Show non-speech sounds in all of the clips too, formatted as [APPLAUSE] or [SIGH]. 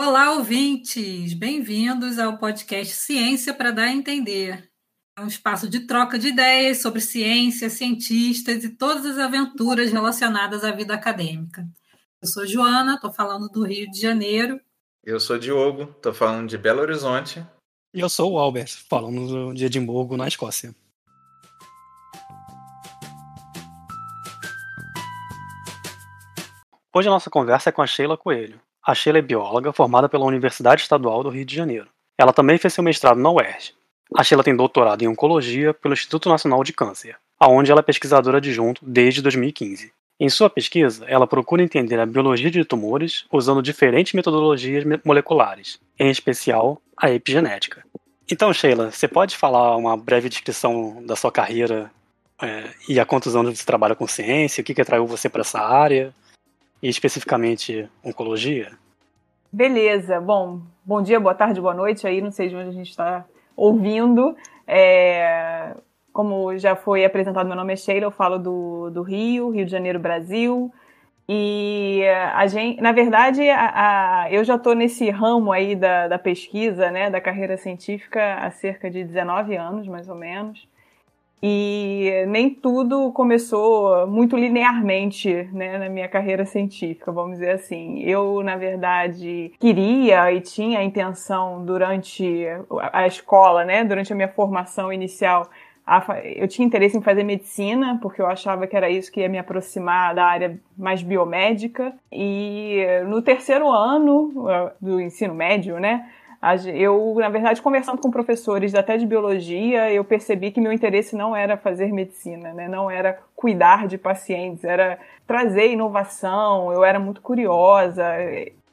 Olá, ouvintes! Bem-vindos ao podcast Ciência para Dar a Entender. É um espaço de troca de ideias sobre ciência, cientistas e todas as aventuras relacionadas à vida acadêmica. Eu sou Joana, estou falando do Rio de Janeiro. Eu sou Diogo, estou falando de Belo Horizonte. E eu sou o Albert, falando de Edimburgo, na Escócia. Hoje a nossa conversa é com a Sheila Coelho. A Sheila é bióloga formada pela Universidade Estadual do Rio de Janeiro. Ela também fez seu mestrado na UERJ. A Sheila tem doutorado em Oncologia pelo Instituto Nacional de Câncer, aonde ela é pesquisadora adjunto desde 2015. Em sua pesquisa, ela procura entender a biologia de tumores usando diferentes metodologias moleculares, em especial a epigenética. Então, Sheila, você pode falar uma breve descrição da sua carreira é, e há quantos anos você trabalha com ciência, o que, que atraiu você para essa área? E especificamente oncologia? Beleza. Bom, bom dia, boa tarde, boa noite aí, não sei de onde a gente está ouvindo. É, como já foi apresentado, meu nome é Sheila, eu falo do, do Rio, Rio de Janeiro, Brasil. E a gente, na verdade, a, a, eu já estou nesse ramo aí da, da pesquisa, né, da carreira científica há cerca de 19 anos, mais ou menos. E nem tudo começou muito linearmente né, na minha carreira científica, vamos dizer assim. Eu, na verdade, queria e tinha a intenção durante a escola, né, durante a minha formação inicial, eu tinha interesse em fazer medicina, porque eu achava que era isso que ia me aproximar da área mais biomédica. E no terceiro ano uh, do ensino médio, né, eu, na verdade, conversando com professores até de biologia, eu percebi que meu interesse não era fazer medicina, né? não era cuidar de pacientes, era trazer inovação. Eu era muito curiosa.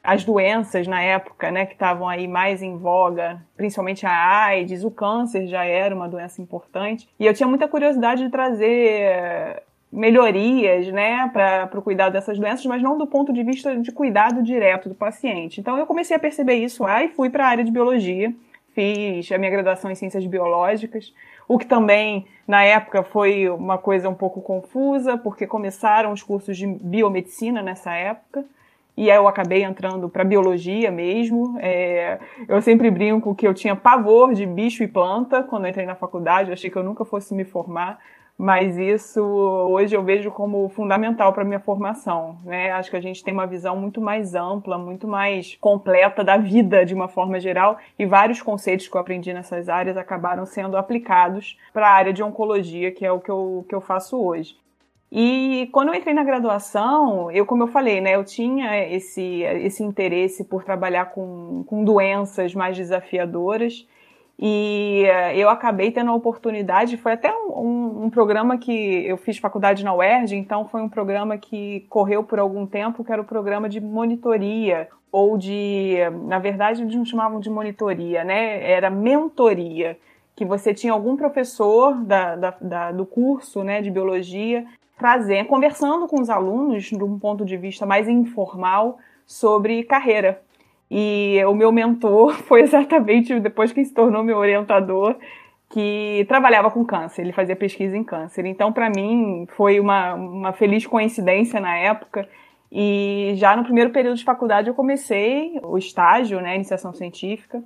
As doenças na época, né, que estavam aí mais em voga, principalmente a AIDS, o câncer já era uma doença importante. E eu tinha muita curiosidade de trazer melhorias, né, para o cuidado dessas doenças, mas não do ponto de vista de cuidado direto do paciente. Então eu comecei a perceber isso lá e fui para a área de biologia, fiz a minha graduação em ciências biológicas, o que também na época foi uma coisa um pouco confusa, porque começaram os cursos de biomedicina nessa época. E aí eu acabei entrando para biologia mesmo. É, eu sempre brinco que eu tinha pavor de bicho e planta quando entrei na faculdade. Eu achei que eu nunca fosse me formar mas isso hoje eu vejo como fundamental para minha formação, né? Acho que a gente tem uma visão muito mais ampla, muito mais completa da vida de uma forma geral e vários conceitos que eu aprendi nessas áreas acabaram sendo aplicados para a área de oncologia, que é o que eu, que eu faço hoje. E quando eu entrei na graduação, eu, como eu falei, né, eu tinha esse, esse interesse por trabalhar com, com doenças mais desafiadoras e eh, eu acabei tendo a oportunidade, foi até um, um, um, programa que eu fiz faculdade na UERJ, então foi um programa que correu por algum tempo, que era o programa de monitoria, ou de, na verdade, eles não chamavam de monitoria, né? Era mentoria, que você tinha algum professor da, da, da, do curso né, de biologia trazendo, conversando com os alunos de um ponto de vista mais informal sobre carreira, e o meu mentor [LAUGHS] foi exatamente depois que se tornou meu orientador, que trabalhava com câncer, ele fazia pesquisa em câncer. Então, para mim, foi uma, uma feliz coincidência na época. E já no primeiro período de faculdade eu comecei o estágio, né, iniciação científica,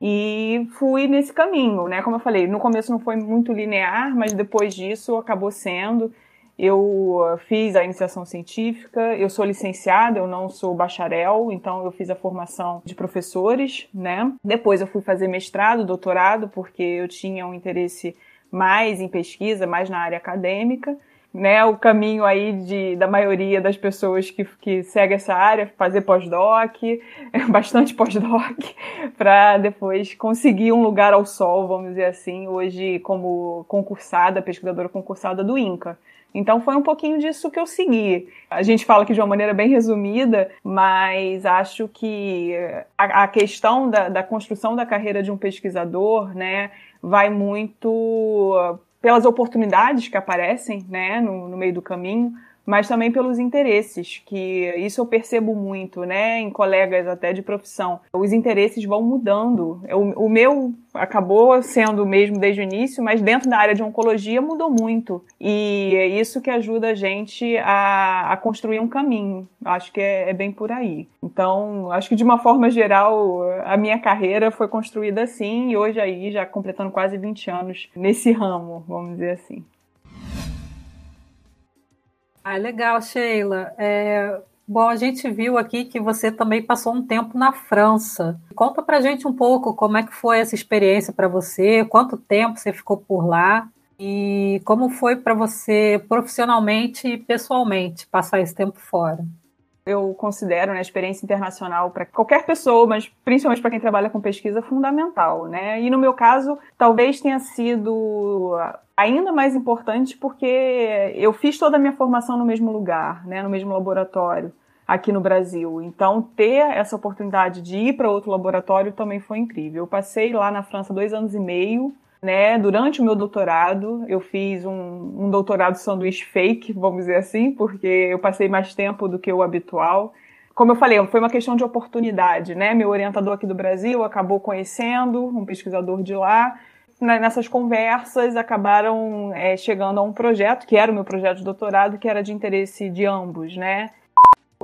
e fui nesse caminho, né? Como eu falei, no começo não foi muito linear, mas depois disso acabou sendo. Eu uh, fiz a iniciação científica, eu sou licenciada, eu não sou bacharel, então eu fiz a formação de professores, né? Depois eu fui fazer mestrado, doutorado, porque eu tinha um interesse mais em pesquisa, mais na área acadêmica. Né, o caminho aí de, da maioria das pessoas que, que segue essa área, fazer pós-doc, [LAUGHS] bastante pós-doc, [LAUGHS] para depois conseguir um lugar ao sol, vamos dizer assim, hoje como concursada, pesquisadora concursada do INCA. Então foi um pouquinho disso que eu segui. A gente fala aqui de uma maneira bem resumida, mas acho que a, a questão da, da, construção da carreira de um pesquisador, né, vai muito pelas oportunidades que aparecem, né, no, no meio do caminho, mas também pelos interesses, que isso eu percebo muito, né, em colegas até de profissão. Os interesses vão mudando. O, o meu acabou sendo o mesmo desde o início, mas dentro da área de oncologia mudou muito. E é isso que ajuda a gente a, a construir um caminho. Acho que é, é bem por aí. Então, acho que de uma forma geral, a minha carreira foi construída assim, e hoje aí, já completando quase 20 anos nesse ramo, vamos dizer assim. Ah, legal, Sheila. É, bom, a gente viu aqui que você também passou um tempo na França. Conta pra gente um pouco como é que foi essa experiência para você, quanto tempo você ficou por lá e como foi para você profissionalmente e pessoalmente passar esse tempo fora eu considero né, a experiência internacional para qualquer pessoa, mas principalmente para quem trabalha com pesquisa, fundamental. Né? E no meu caso, talvez tenha sido ainda mais importante porque eu fiz toda a minha formação no mesmo lugar, né, no mesmo laboratório aqui no Brasil. Então, ter essa oportunidade de ir para outro laboratório também foi incrível. Eu passei lá na França dois anos e meio né? Durante o meu doutorado, eu fiz um, um doutorado sanduíche fake, vamos dizer assim, porque eu passei mais tempo do que o habitual. Como eu falei, foi uma questão de oportunidade, né? Meu orientador aqui do Brasil acabou conhecendo um pesquisador de lá. Nessas conversas, acabaram é, chegando a um projeto, que era o meu projeto de doutorado, que era de interesse de ambos, né?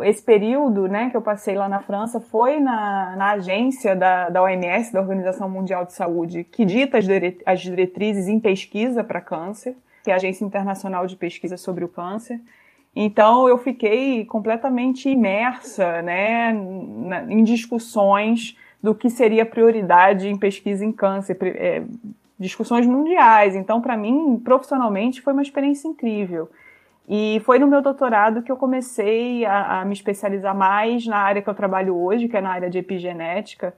Esse período né, que eu passei lá na França foi na, na agência da, da OMS, da Organização Mundial de Saúde, que dita as, dire, as diretrizes em pesquisa para câncer, que é a Agência Internacional de Pesquisa sobre o Câncer. Então eu fiquei completamente imersa né, na, em discussões do que seria prioridade em pesquisa em câncer, é, discussões mundiais. Então, para mim, profissionalmente, foi uma experiência incrível. E foi no meu doutorado que eu comecei a, a, me especializar mais na área que eu trabalho hoje, que é na área de epigenética.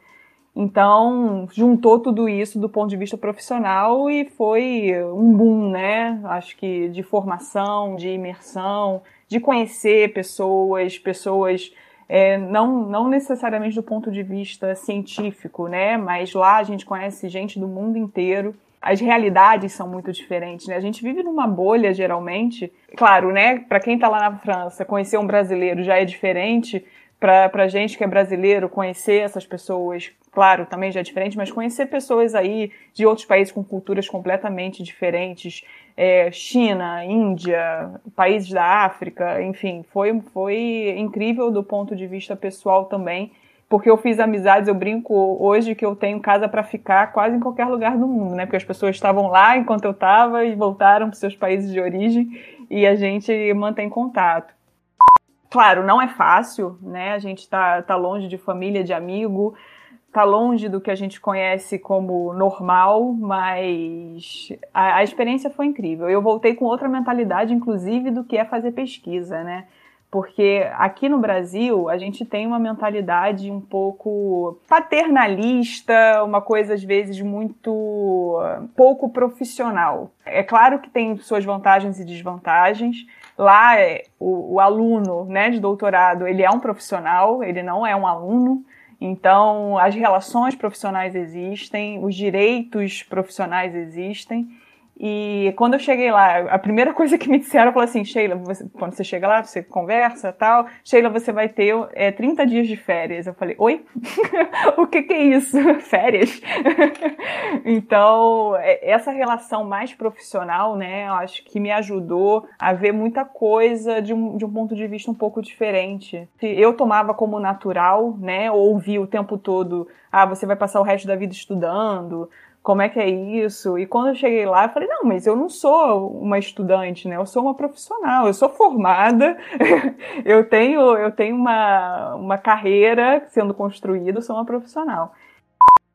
Então, juntou tudo isso do ponto de vista profissional e foi um boom, né? Acho que de formação, de imersão, de conhecer pessoas, pessoas é, não, não necessariamente do ponto de vista científico, né? Mas lá a gente conhece gente do mundo inteiro as realidades são muito diferentes, né? A gente vive numa bolha, geralmente. Claro, né? Para quem está lá na França, conhecer um brasileiro já é diferente. Para gente que é brasileiro, conhecer essas pessoas, claro, também já é diferente, mas conhecer pessoas aí de outros países com culturas completamente diferentes, é, China, Índia, países da África, enfim, foi, foi incrível do ponto de vista pessoal também porque eu fiz amizades, eu brinco hoje que eu tenho casa para ficar quase em qualquer lugar do mundo, né? Porque as pessoas estavam lá enquanto eu estava e voltaram para seus países de origem e a gente mantém contato. Claro, não é fácil, né? A gente está tá longe de família, de amigo, tá longe do que a gente conhece como normal, mas a, a experiência foi incrível. Eu voltei com outra mentalidade, inclusive, do que é fazer pesquisa, né? Porque aqui no Brasil a gente tem uma mentalidade um pouco paternalista, uma coisa às vezes muito pouco profissional. É claro que tem suas vantagens e desvantagens. Lá o, o aluno né, de doutorado ele é um profissional, ele não é um aluno. Então, as relações profissionais existem, os direitos profissionais existem, e quando eu cheguei lá, a primeira coisa que me disseram foi assim, Sheila, você, quando você chega lá, você conversa tal, Sheila, você vai ter é, 30 dias de férias. Eu falei, oi? [LAUGHS] o que, que é isso? [LAUGHS] férias? [LAUGHS] então, é, essa relação mais profissional, né, eu acho que me ajudou a ver muita coisa de um, de um ponto de vista um pouco diferente. Eu tomava como natural, né, ouvir o tempo todo, ah, você vai passar o resto da vida estudando, como é que é isso? E quando eu cheguei lá, eu falei, não, mas eu não sou uma estudante, né? Eu sou uma profissional, eu sou formada, [LAUGHS] eu tenho, eu tenho uma, uma carreira sendo construída, eu sou uma profissional.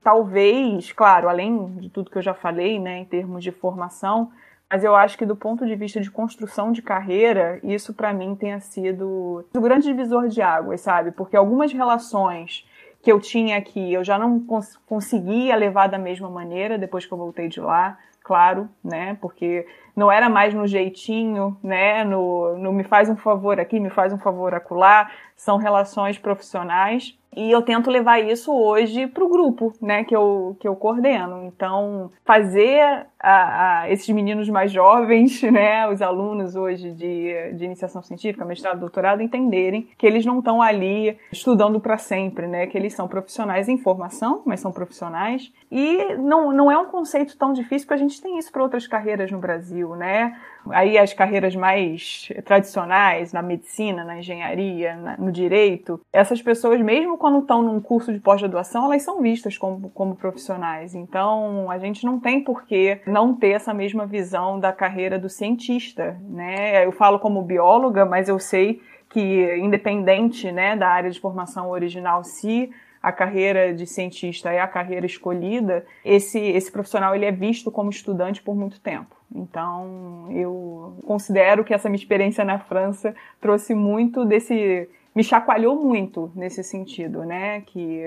Talvez, claro, além de tudo que eu já falei, né, em termos de formação, mas eu acho que do ponto de vista de construção de carreira, isso para mim tenha sido o grande divisor de águas, sabe? Porque algumas relações que eu tinha aqui, eu já não cons conseguia levar da mesma maneira depois que eu voltei de lá, claro, né? Porque não era mais no jeitinho, né? No, no me faz um favor aqui, me faz um favor acolá. São relações profissionais e eu tento levar isso hoje para o grupo, né, que eu, que eu coordeno. Então, fazer a, a, esses meninos mais jovens, [LAUGHS] né, os alunos hoje de, de iniciação científica, mestrado, doutorado, entenderem que eles não estão ali estudando para sempre, né, que eles são profissionais em formação, mas são profissionais. E não, não é um conceito tão difícil, porque a gente tem isso para outras carreiras no Brasil, né? Aí as carreiras mais tradicionais, na medicina, na engenharia, na, no direito, essas pessoas, mesmo quando estão num curso de pós-graduação, elas são vistas como, como profissionais. Então, a gente não tem por que não ter essa mesma visão da carreira do cientista, né? Eu falo como bióloga, mas eu sei que, independente né, da área de formação original, se a carreira de cientista é a carreira escolhida, esse, esse profissional ele é visto como estudante por muito tempo. Então, eu considero que essa minha experiência na França trouxe muito desse. me chacoalhou muito nesse sentido, né? Que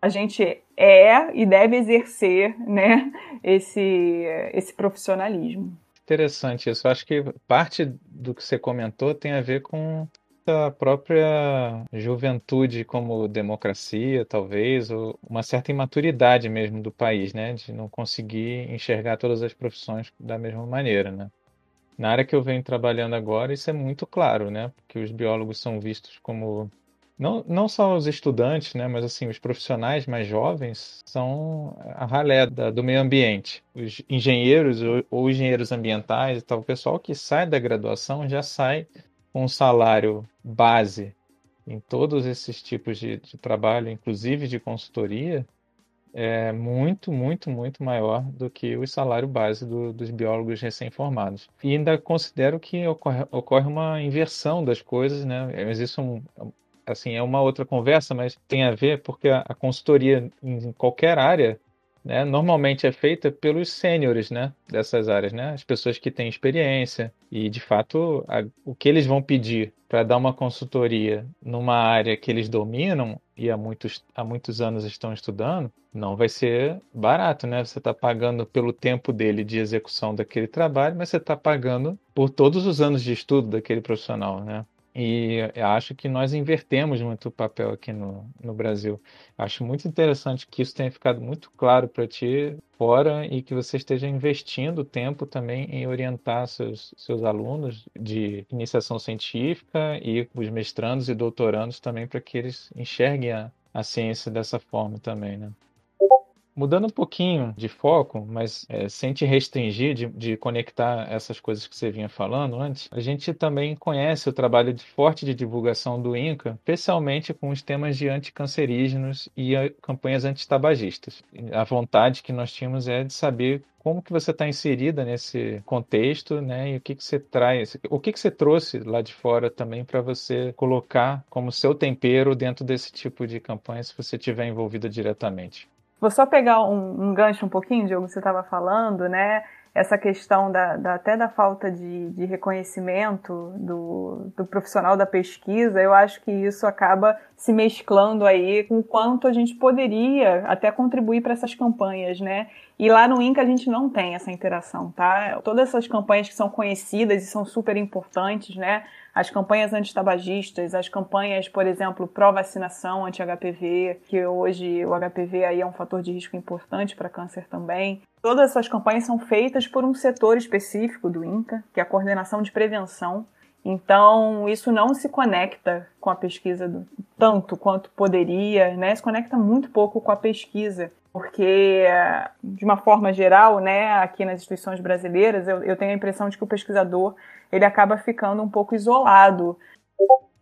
a gente é e deve exercer, né? Esse, esse profissionalismo. Interessante isso. Eu acho que parte do que você comentou tem a ver com a própria juventude como democracia, talvez, ou uma certa imaturidade mesmo do país, né, de não conseguir enxergar todas as profissões da mesma maneira, né. Na área que eu venho trabalhando agora, isso é muito claro, né, porque os biólogos são vistos como não, não só os estudantes, né, mas assim os profissionais mais jovens são a ralé da, do meio ambiente. Os engenheiros ou, ou engenheiros ambientais, tal, o pessoal que sai da graduação já sai com um salário base em todos esses tipos de, de trabalho, inclusive de consultoria, é muito, muito, muito maior do que o salário base do, dos biólogos recém-formados. E ainda considero que ocorre, ocorre, uma inversão das coisas, né? Mas isso é assim, é uma outra conversa, mas tem a ver porque a, a consultoria em qualquer área né, normalmente é feita pelos sêniores né, dessas áreas, né, as pessoas que têm experiência. E, de fato, a, o que eles vão pedir para dar uma consultoria numa área que eles dominam e há muitos, há muitos anos estão estudando, não vai ser barato, né? Você está pagando pelo tempo dele de execução daquele trabalho, mas você está pagando por todos os anos de estudo daquele profissional, né? E acho que nós invertemos muito o papel aqui no, no Brasil. Acho muito interessante que isso tenha ficado muito claro para ti fora e que você esteja investindo tempo também em orientar seus, seus alunos de iniciação científica e os mestrandos e doutorandos também para que eles enxerguem a, a ciência dessa forma também, né? Mudando um pouquinho de foco, mas é, sem te restringir de, de, conectar essas coisas que você vinha falando antes, a gente também conhece o trabalho de forte de divulgação do INCA, especialmente com os temas de anticancerígenos e a, campanhas antitabagistas. A vontade que nós tínhamos é de saber como que você está inserida nesse contexto, né? E o que que você traz, o que que você trouxe lá de fora também para você colocar como seu tempero dentro desse tipo de campanha, se você estiver envolvida diretamente. Vou só pegar um, um gancho um pouquinho, Diogo, que você estava falando, né? Essa questão da, da até da falta de, de reconhecimento do, do profissional da pesquisa, eu acho que isso acaba se mesclando aí com quanto a gente poderia até contribuir para essas campanhas, né? E lá no INCA a gente não tem essa interação, tá? Todas essas campanhas que são conhecidas e são super importantes, né? As campanhas antitabagistas, as campanhas, por exemplo, pró-vacinação anti-HPV, que hoje o HPV aí é um fator de risco importante para câncer também. Todas essas campanhas são feitas por um setor específico do INCA, que é a coordenação de prevenção. Então, isso não se conecta com a pesquisa do, tanto quanto poderia, né? Se conecta muito pouco com a pesquisa porque de uma forma geral, né, aqui nas instituições brasileiras, eu, eu, tenho a impressão de que o pesquisador ele acaba ficando um pouco isolado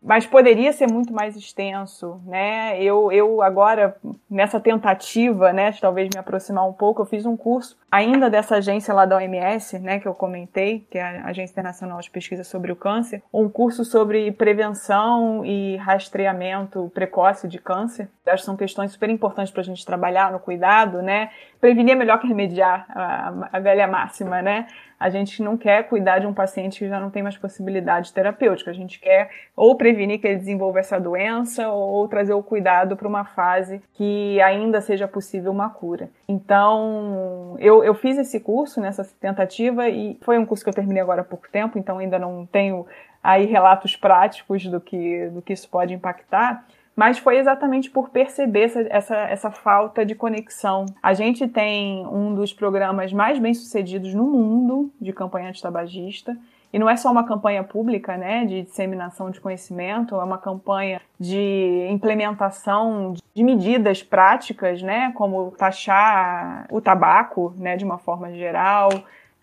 mas poderia ser muito mais extenso, né? Eu, eu agora, nessa tentativa, né, de talvez me aproximar um pouco, eu fiz um curso ainda dessa agência lá da OMS, né, que eu comentei, que é a Agência Internacional de Pesquisa sobre o Câncer, um curso sobre prevenção e rastreamento precoce de câncer. Acho que são questões super importantes para a gente trabalhar no cuidado, né? Prevenir é melhor que remediar, a, a velha máxima, né? A gente não quer cuidar de um paciente que já não tem mais possibilidade terapêutica. A gente quer ou prevenir que ele desenvolva essa doença ou trazer o cuidado para uma fase que ainda seja possível uma cura. Então, eu, eu fiz esse curso nessa tentativa e foi um curso que eu terminei agora há pouco tempo, então ainda não tenho aí relatos práticos do que, do que isso pode impactar mas foi exatamente por perceber essa, essa, essa, falta de conexão. A gente tem um dos programas mais bem sucedidos no mundo de campanha antitabagista. E não é só uma campanha pública, né, de disseminação de conhecimento, é uma campanha de implementação de medidas práticas, né, como taxar o tabaco, né, de uma forma geral,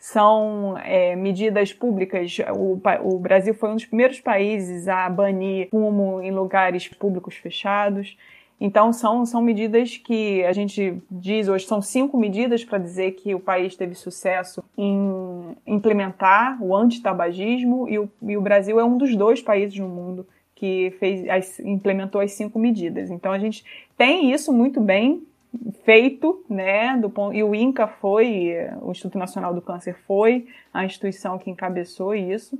são é, medidas públicas. O, o, Brasil foi um dos primeiros países a banir fumo em lugares públicos fechados. Então, são, são medidas que a gente diz hoje, são cinco medidas para dizer que o país teve sucesso em implementar o antitabagismo e o, e o Brasil é um dos dois países no mundo que fez, as, implementou as cinco medidas. Então, a gente tem isso muito bem feito, né, do, e o INCA foi, o Instituto Nacional do Câncer foi a instituição que encabeçou isso,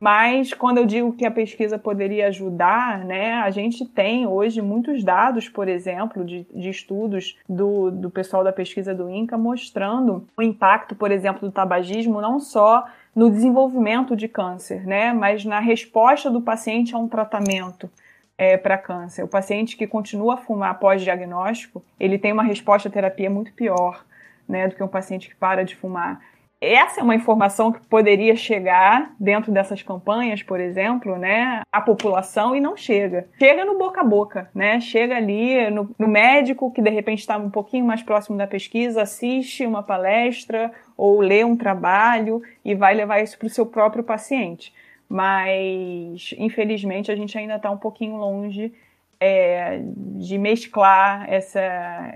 mas quando eu digo que a pesquisa poderia ajudar, né, a gente tem hoje muitos dados, por exemplo, de, de estudos do, do pessoal da pesquisa do INCA mostrando o impacto, por exemplo, do tabagismo não só no desenvolvimento de câncer, né, mas na resposta do paciente a um tratamento é, para câncer. O paciente que continua a fumar pós-diagnóstico, ele tem uma resposta à terapia muito pior né, do que um paciente que para de fumar. Essa é uma informação que poderia chegar dentro dessas campanhas, por exemplo, né, à população e não chega. Chega no boca a boca, né? Chega ali no, no médico que de repente está um pouquinho mais próximo da pesquisa, assiste uma palestra ou lê um trabalho e vai levar isso para o seu próprio paciente mas infelizmente a gente ainda está um pouquinho longe é, de mesclar essa,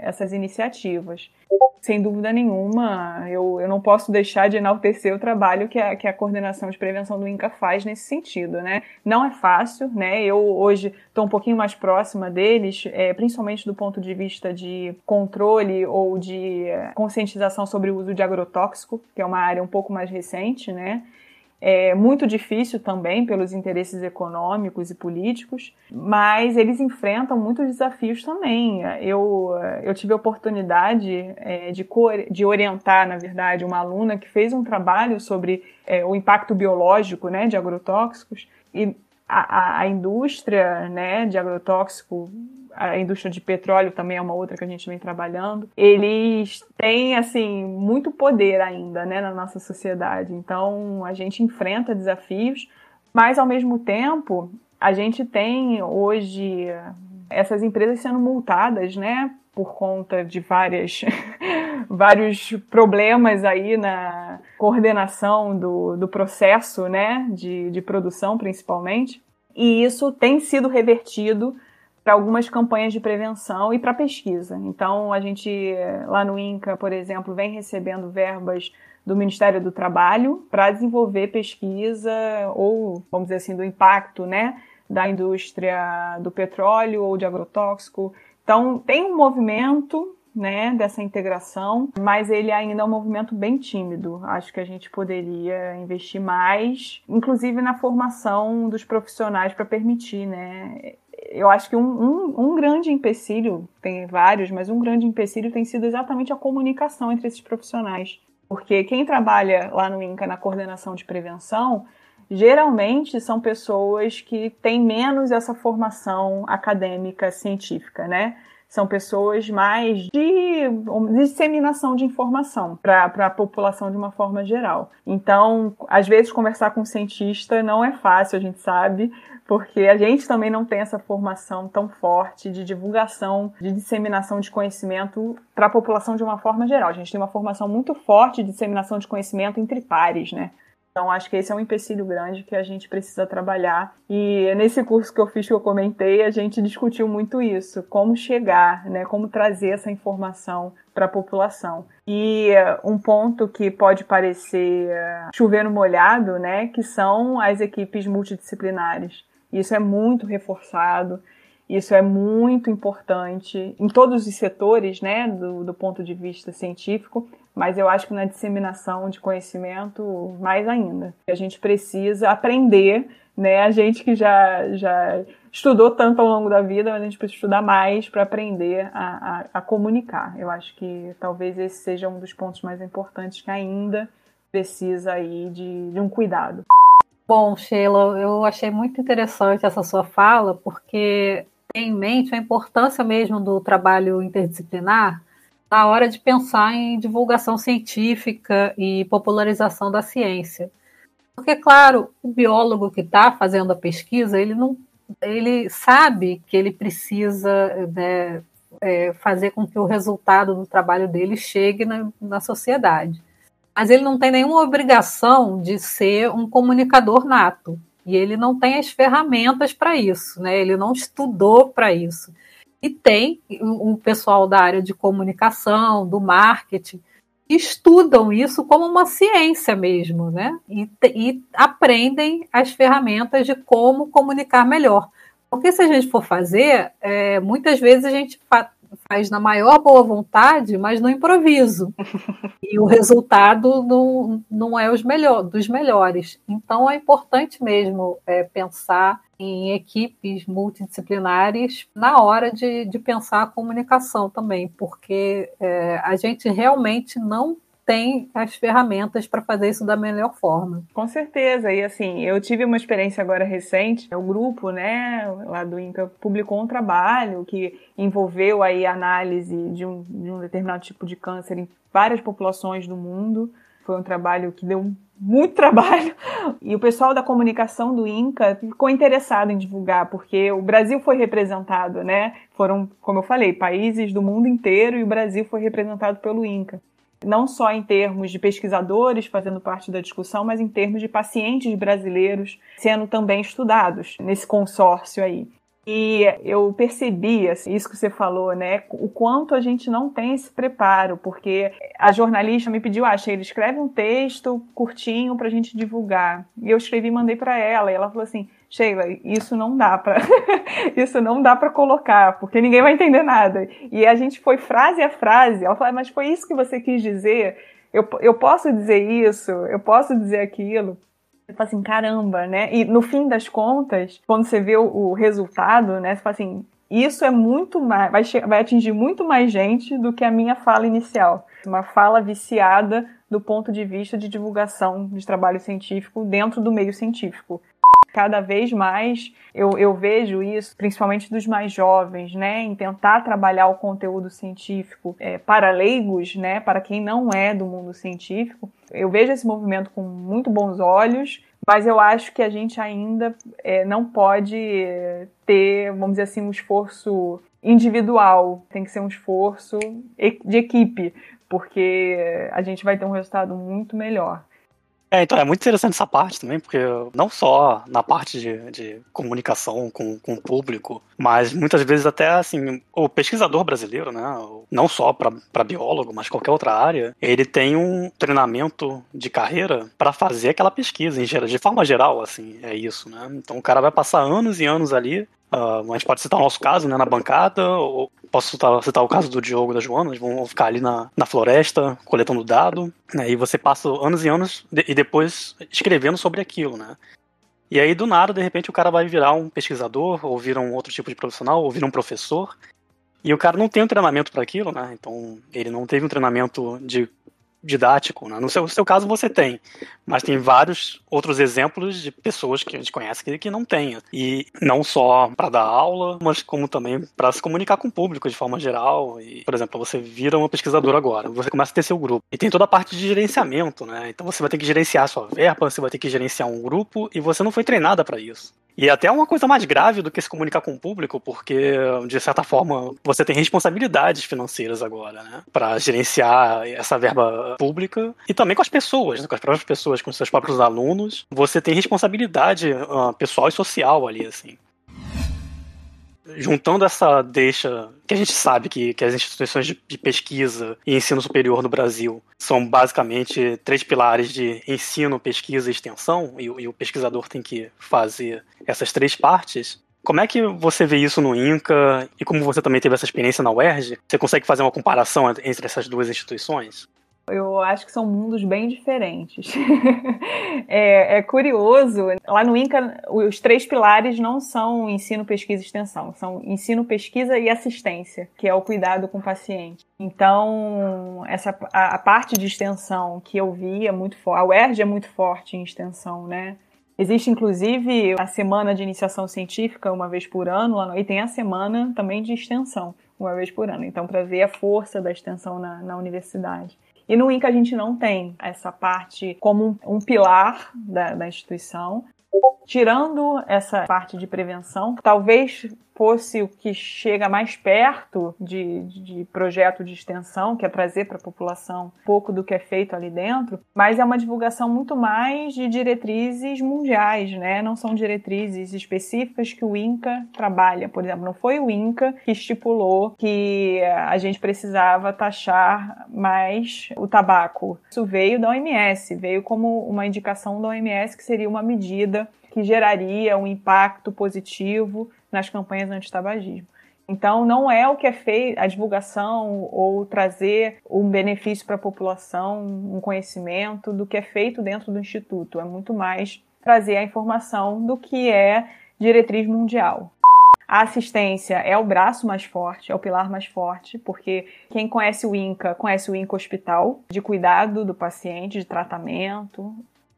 essas iniciativas. Sem dúvida nenhuma, eu, eu não posso deixar de enaltecer o trabalho que a, que a coordenação de prevenção do INCA faz nesse sentido, né? Não é fácil, né? Eu hoje estou um pouquinho mais próxima deles, é, principalmente do ponto de vista de controle ou de conscientização sobre o uso de agrotóxico, que é uma área um pouco mais recente, né? É muito difícil também pelos interesses econômicos e políticos, mas eles enfrentam muitos desafios também. Eu, eu tive a oportunidade é, de, de orientar, na verdade, uma aluna que fez um trabalho sobre é, o impacto biológico né, de agrotóxicos e a, a indústria né, de agrotóxico a indústria de petróleo também é uma outra que a gente vem trabalhando. Eles têm assim muito poder ainda, né, na nossa sociedade. Então a gente enfrenta desafios, mas ao mesmo tempo a gente tem hoje essas empresas sendo multadas, né, por conta de várias [LAUGHS] vários problemas aí na coordenação do, do processo, né, de, de produção principalmente. E isso tem sido revertido para algumas campanhas de prevenção e para pesquisa. Então, a gente, lá no INCA, por exemplo, vem recebendo verbas do Ministério do Trabalho para desenvolver pesquisa ou, vamos dizer assim, do impacto né, da indústria do petróleo ou de agrotóxico. Então, tem um movimento né, dessa integração, mas ele ainda é um movimento bem tímido. Acho que a gente poderia investir mais, inclusive na formação dos profissionais para permitir né, eu acho que um, um, um, grande empecilho, tem vários, mas um grande empecilho tem sido exatamente a comunicação entre esses profissionais. Porque quem trabalha lá no INCA na coordenação de prevenção, geralmente são pessoas que têm menos essa formação acadêmica científica, né? São pessoas mais de, disseminação de informação para a população de uma forma geral. Então, às vezes, conversar com um cientista não é fácil, a gente sabe, porque a gente também não tem essa formação tão forte de divulgação, de disseminação de conhecimento para a população de uma forma geral. A gente tem uma formação muito forte de disseminação de conhecimento entre pares, né? Então, acho que esse é um empecilho grande que a gente precisa trabalhar. E nesse curso que eu fiz, que eu comentei, a gente discutiu muito isso: como chegar, né, como trazer essa informação para a população. E uh, um ponto que pode parecer uh, chover no molhado, né, que são as equipes multidisciplinares. Isso é muito reforçado. Isso é muito importante em todos os setores, né, do, do ponto de vista científico, mas eu acho que na disseminação de conhecimento mais ainda. A gente precisa aprender, né? A gente que já, já estudou tanto ao longo da vida, mas a gente precisa estudar mais para aprender a, a, a, comunicar. Eu acho que talvez esse seja um dos pontos mais importantes que ainda precisa aí de, de um cuidado. Bom, Sheila, eu achei muito interessante essa sua fala, porque tem em mente a importância mesmo do trabalho interdisciplinar na hora de pensar em divulgação científica e popularização da ciência. Porque, claro, o biólogo que está fazendo a pesquisa, ele não ele sabe que ele precisa né, é, fazer com que o resultado do trabalho dele chegue na, na sociedade. Mas ele não tem nenhuma obrigação de ser um comunicador nato. E ele não tem as ferramentas para isso, né? ele não estudou para isso. E tem um pessoal da área de comunicação, do marketing, que estudam isso como uma ciência mesmo, né? E, e aprendem as ferramentas de como comunicar melhor. Porque se a gente for fazer, é, muitas vezes a gente na maior boa vontade, mas no improviso. [LAUGHS] e o resultado não, não é os melhor, dos melhores. Então é importante mesmo é, pensar em equipes multidisciplinares na hora de, de pensar a comunicação também, porque é, a gente realmente não tem as ferramentas para fazer isso da melhor forma. Com certeza. E assim, eu tive uma experiência agora recente. O grupo, né, lá do INCA publicou um trabalho que envolveu aí a análise de um, de um determinado tipo de câncer em várias populações do mundo. Foi um trabalho que deu muito [LAUGHS] trabalho. E o pessoal da comunicação do INCA ficou interessado em divulgar, porque o Brasil foi representado, né? Foram, como eu falei, países do mundo inteiro e o Brasil foi representado pelo INCA. Não só em termos de pesquisadores fazendo parte da discussão, mas em termos de pacientes brasileiros sendo também estudados nesse consórcio aí. E eu percebi, assim, isso que você falou, né? O quanto a gente não tem esse preparo, porque a jornalista me pediu, ah, Sheila, escreve um texto curtinho pra gente divulgar. E eu escrevi e mandei para ela, e ela falou assim, Sheila, isso não dá para [LAUGHS] isso não dá para colocar, porque ninguém vai entender nada. E a gente foi frase a frase. Ela falou, mas foi isso que você quis dizer? Eu, eu posso dizer isso? Eu posso dizer aquilo? Você fala assim, caramba, né? E no fim das contas, quando você vê o, o resultado, né? Você fala assim, isso é muito mais, vai, vai atingir muito mais gente do que a minha fala inicial. Uma fala viciada do ponto de vista de divulgação de trabalho científico dentro do meio científico cada vez mais eu, eu vejo isso, principalmente dos mais jovens, né, em tentar trabalhar o conteúdo científico é, para leigos, né, para quem não é do mundo científico. Eu vejo esse movimento com muito bons olhos, mas eu acho que a gente ainda é, não pode ter, vamos dizer assim, um esforço individual, tem que ser um esforço de equipe, porque a gente vai ter um resultado muito melhor. É, então é muito interessante essa parte também, porque não só na parte de, de comunicação com, com o público, mas muitas vezes até assim, o pesquisador brasileiro, né, não só para biólogo, mas qualquer outra área, ele tem um treinamento de carreira para fazer aquela pesquisa, em geral, de forma geral, assim, é isso, né? Então o cara vai passar anos e anos ali Uh, a gente pode citar o nosso caso, né, na bancada, ou posso citar, citar o caso do Diogo e da Joana, eles vão ficar ali na, na floresta, coletando dado, né, e você passa anos e anos de, e depois escrevendo sobre aquilo, né. E aí, do nada, de repente, o cara vai virar um pesquisador, ou vira um outro tipo de profissional, ou vira um professor, e o cara não tem um treinamento para aquilo, né, então ele não teve um treinamento de didático. Né? No seu, seu caso você tem, mas tem vários outros exemplos de pessoas que a gente conhece que, que não tem. E não só para dar aula, mas como também para se comunicar com o público de forma geral. E, por exemplo, você vira uma pesquisadora agora, você começa a ter seu grupo. E tem toda a parte de gerenciamento, né? Então você vai ter que gerenciar sua verba, você vai ter que gerenciar um grupo e você não foi treinada para isso. E até uma coisa mais grave do que se comunicar com o público, porque, de certa forma, você tem responsabilidades financeiras agora, né? Para gerenciar essa verba pública e também com as pessoas, né? com as próprias pessoas, com seus próprios alunos. Você tem responsabilidade uh, pessoal e social ali, assim juntando essa deixa que a gente sabe que, que as instituições de, de, pesquisa e ensino superior no Brasil são basicamente três pilares de ensino, pesquisa e extensão, e, e o pesquisador tem que fazer essas três partes, Como é que você vê isso no INCA e como você também teve essa experiência na UERJ? Você consegue fazer uma comparação entre essas duas instituições? Eu acho que são mundos bem diferentes. [LAUGHS] é, é, curioso, lá no INCA, os três pilares não são ensino, pesquisa e extensão, são ensino, pesquisa e assistência, que é o cuidado com o paciente. Então, essa, a, a parte de extensão que eu vi é muito forte, a UERJ é muito forte em extensão, né? Existe, inclusive, a semana de iniciação científica, uma vez por ano, e tem a semana também de extensão, uma vez por ano. Então, para ver a força da extensão na, na universidade. E no INCA a gente não tem essa parte como um, pilar da, da instituição. Tirando essa parte de prevenção, talvez fosse o que chega mais perto de, de projeto de extensão, que é trazer para a população pouco do que é feito ali dentro, mas é uma divulgação muito mais de diretrizes mundiais, né? Não são diretrizes específicas que o INCA trabalha. Por exemplo, não foi o INCA que estipulou que a gente precisava taxar mais o tabaco. Isso veio da OMS, veio como uma indicação da OMS que seria uma medida que geraria um impacto positivo nas campanhas anti-tabagismo. Então, não é o que é feito, a divulgação ou trazer um benefício para a população, um conhecimento do que é feito dentro do Instituto. É muito mais trazer a informação do que é diretriz mundial. A assistência é o braço mais forte, é o pilar mais forte, porque quem conhece o INCA, conhece o INCA Hospital, de cuidado do paciente, de tratamento.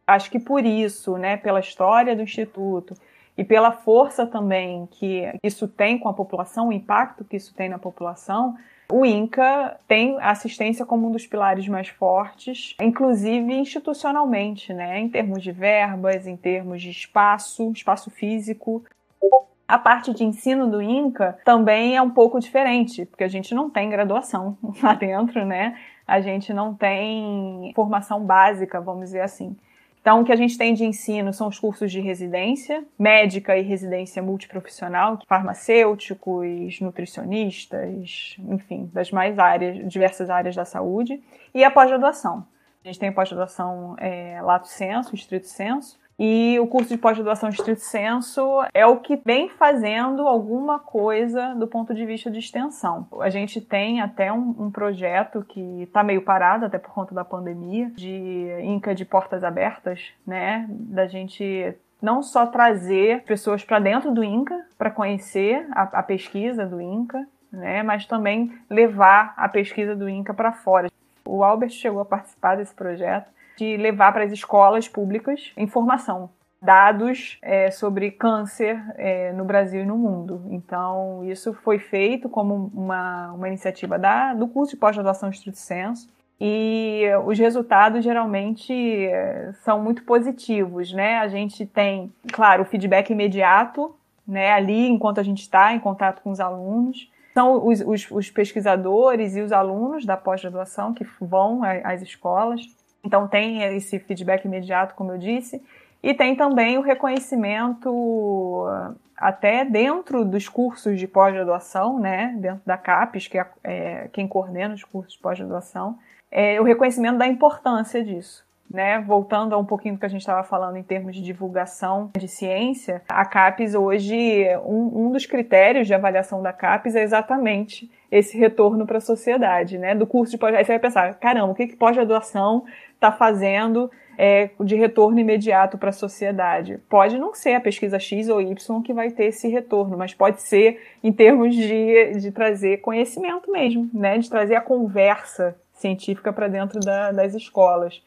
Acho que por isso, né, pela história do Instituto, e pela força também que isso tem com a população, o impacto que isso tem na população, o INCA tem assistência como um dos pilares mais fortes, inclusive institucionalmente, né? em termos de verbas, em termos de espaço, espaço físico. A parte de ensino do INCA também é um pouco diferente, porque a gente não tem graduação [LAUGHS] lá dentro, né? A gente não tem formação básica, vamos dizer assim. Então, o que a gente tem de ensino são os cursos de residência, médica e residência multiprofissional, farmacêuticos, nutricionistas, enfim, das mais áreas, diversas áreas da saúde, e a pós-graduação. A gente tem a pós-graduação é, lato senso, estrito senso, e o curso de pós-graduação estrito senso é o que vem fazendo alguma coisa do ponto de vista de extensão. A gente tem até um, um projeto que está meio parado, até por conta da pandemia, de Inca de portas abertas, né? Da gente não só trazer pessoas para dentro do INCA para conhecer a, a, pesquisa do INCA, né, mas também levar a pesquisa do INCA para fora. O Albert chegou a participar desse projeto de levar para as escolas públicas informação, dados é, sobre câncer é, no Brasil e no mundo. Então, isso foi feito como uma, uma iniciativa da, do curso de pós-graduação Estrito Senso. E os resultados geralmente é, são muito positivos, né? A gente tem, claro, o feedback imediato, né? Ali, enquanto a gente está em contato com os alunos, são os, os, os, pesquisadores e os alunos da pós-graduação que vão às escolas. Então tem esse feedback imediato, como eu disse, e tem também o reconhecimento até dentro dos cursos de pós-graduação, né, dentro da CAPES, que é, é quem coordena os cursos de pós-graduação, é o reconhecimento da importância disso. Né? Voltando a um pouquinho do que a gente estava falando em termos de divulgação de ciência, a CAPES hoje, um, um dos critérios de avaliação da CAPES é exatamente esse retorno para a sociedade, né? Do curso de pós Aí você vai pensar, caramba, o que, que pós-graduação está fazendo é, de retorno imediato para a sociedade. Pode não ser a pesquisa X ou Y que vai ter esse retorno, mas pode ser em termos de, de trazer conhecimento mesmo, né? de trazer a conversa científica para dentro da, das escolas.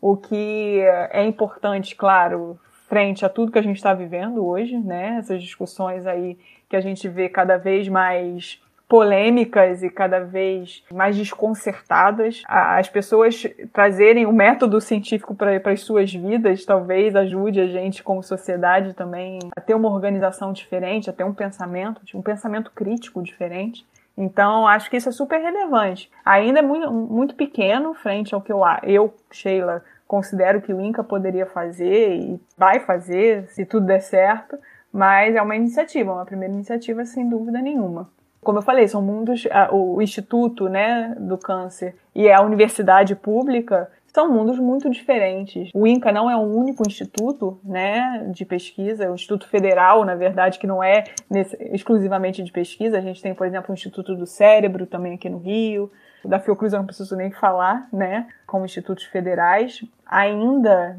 O que é importante, claro, frente a tudo que a gente está vivendo hoje, né? essas discussões aí que a gente vê cada vez mais polêmicas e cada vez mais desconcertadas. As pessoas trazerem o método científico para as suas vidas talvez ajude a gente, como sociedade, também a ter uma organização diferente, a ter um pensamento, um pensamento crítico diferente. Então, acho que isso é super relevante. Ainda é muito, muito pequeno frente ao que eu, eu, Sheila, considero que o INCA poderia fazer e vai fazer, se tudo der certo, mas é uma iniciativa, uma primeira iniciativa sem dúvida nenhuma como eu falei, são mundos, o Instituto né, do Câncer e a universidade pública são mundos muito diferentes. O INCA não é um único instituto né, de pesquisa, é um instituto federal, na verdade, que não é nesse, exclusivamente de pesquisa. A gente tem, por exemplo, o Instituto do Cérebro também aqui no Rio. Da Fiocruz eu não preciso nem falar, né? Como institutos federais. Ainda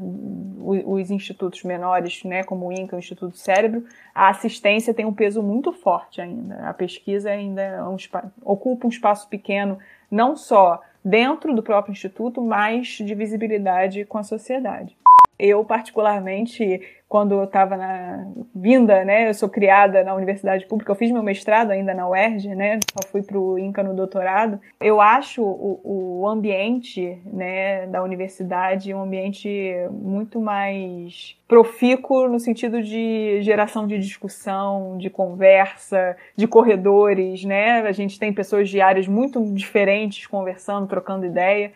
os institutos menores, né, como o INCA, o Instituto do Cérebro, a assistência tem um peso muito forte ainda. A pesquisa ainda é um, ocupa um espaço pequeno, não só dentro do próprio instituto, mas de visibilidade com a sociedade. Eu, particularmente, quando eu estava na vinda, né, eu sou criada na universidade pública, eu fiz meu mestrado ainda na UERJ, né, só fui para o INCA no doutorado. Eu acho o, o ambiente, né, da universidade um ambiente muito mais profícuo no sentido de geração de discussão, de conversa, de corredores, né? A gente tem pessoas de áreas muito diferentes conversando, trocando ideia.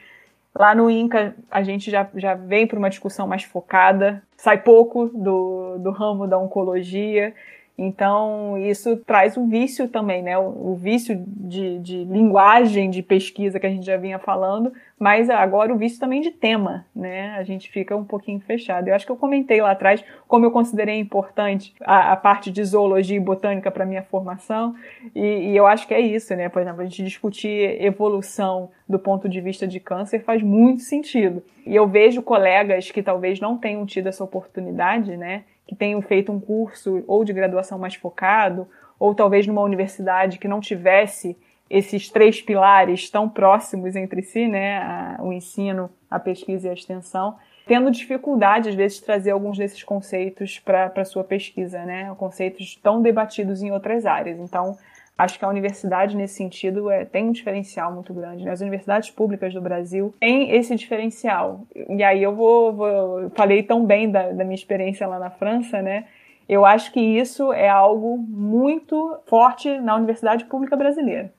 Lá no INCA, a gente já, já vem para uma discussão mais focada, sai pouco do, do ramo da oncologia. Então, isso traz o vício também, né? O, o vício de, de, linguagem, de pesquisa que a gente já vinha falando, mas agora o vício também de tema, né? A gente fica um pouquinho fechado. Eu acho que eu comentei lá atrás como eu considerei importante a, a parte de zoologia e botânica para minha formação, e, e eu acho que é isso, né? Por exemplo, a gente discutir evolução do ponto de vista de câncer faz muito sentido. E eu vejo colegas que talvez não tenham tido essa oportunidade, né? Que tenham feito um curso ou de graduação mais focado, ou talvez numa universidade que não tivesse esses três pilares tão próximos entre si, né, a, o ensino, a pesquisa e a extensão, tendo dificuldade às vezes de trazer alguns desses conceitos para a sua pesquisa, né, conceitos tão debatidos em outras áreas. Então, Acho que a universidade, nesse sentido, é, tem um diferencial muito grande. Né? As universidades públicas do Brasil têm esse diferencial. E aí eu vou. vou falei tão bem da, da minha experiência lá na França, né? Eu acho que isso é algo muito forte na universidade pública brasileira.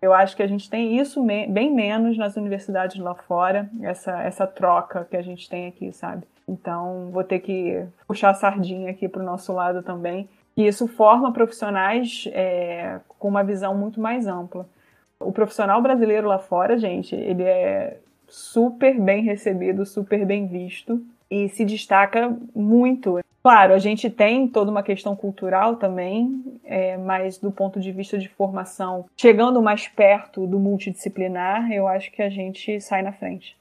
Eu acho que a gente tem isso bem menos nas universidades lá fora, essa, essa troca que a gente tem aqui, sabe? Então, vou ter que puxar a sardinha aqui para o nosso lado também e isso forma profissionais é, com uma visão muito mais ampla. O profissional brasileiro lá fora, gente, ele é super bem recebido, super bem visto e se destaca muito. Claro, a gente tem toda uma questão cultural também, é, mas do ponto de vista de formação, chegando mais perto do multidisciplinar, eu acho que a gente sai na frente.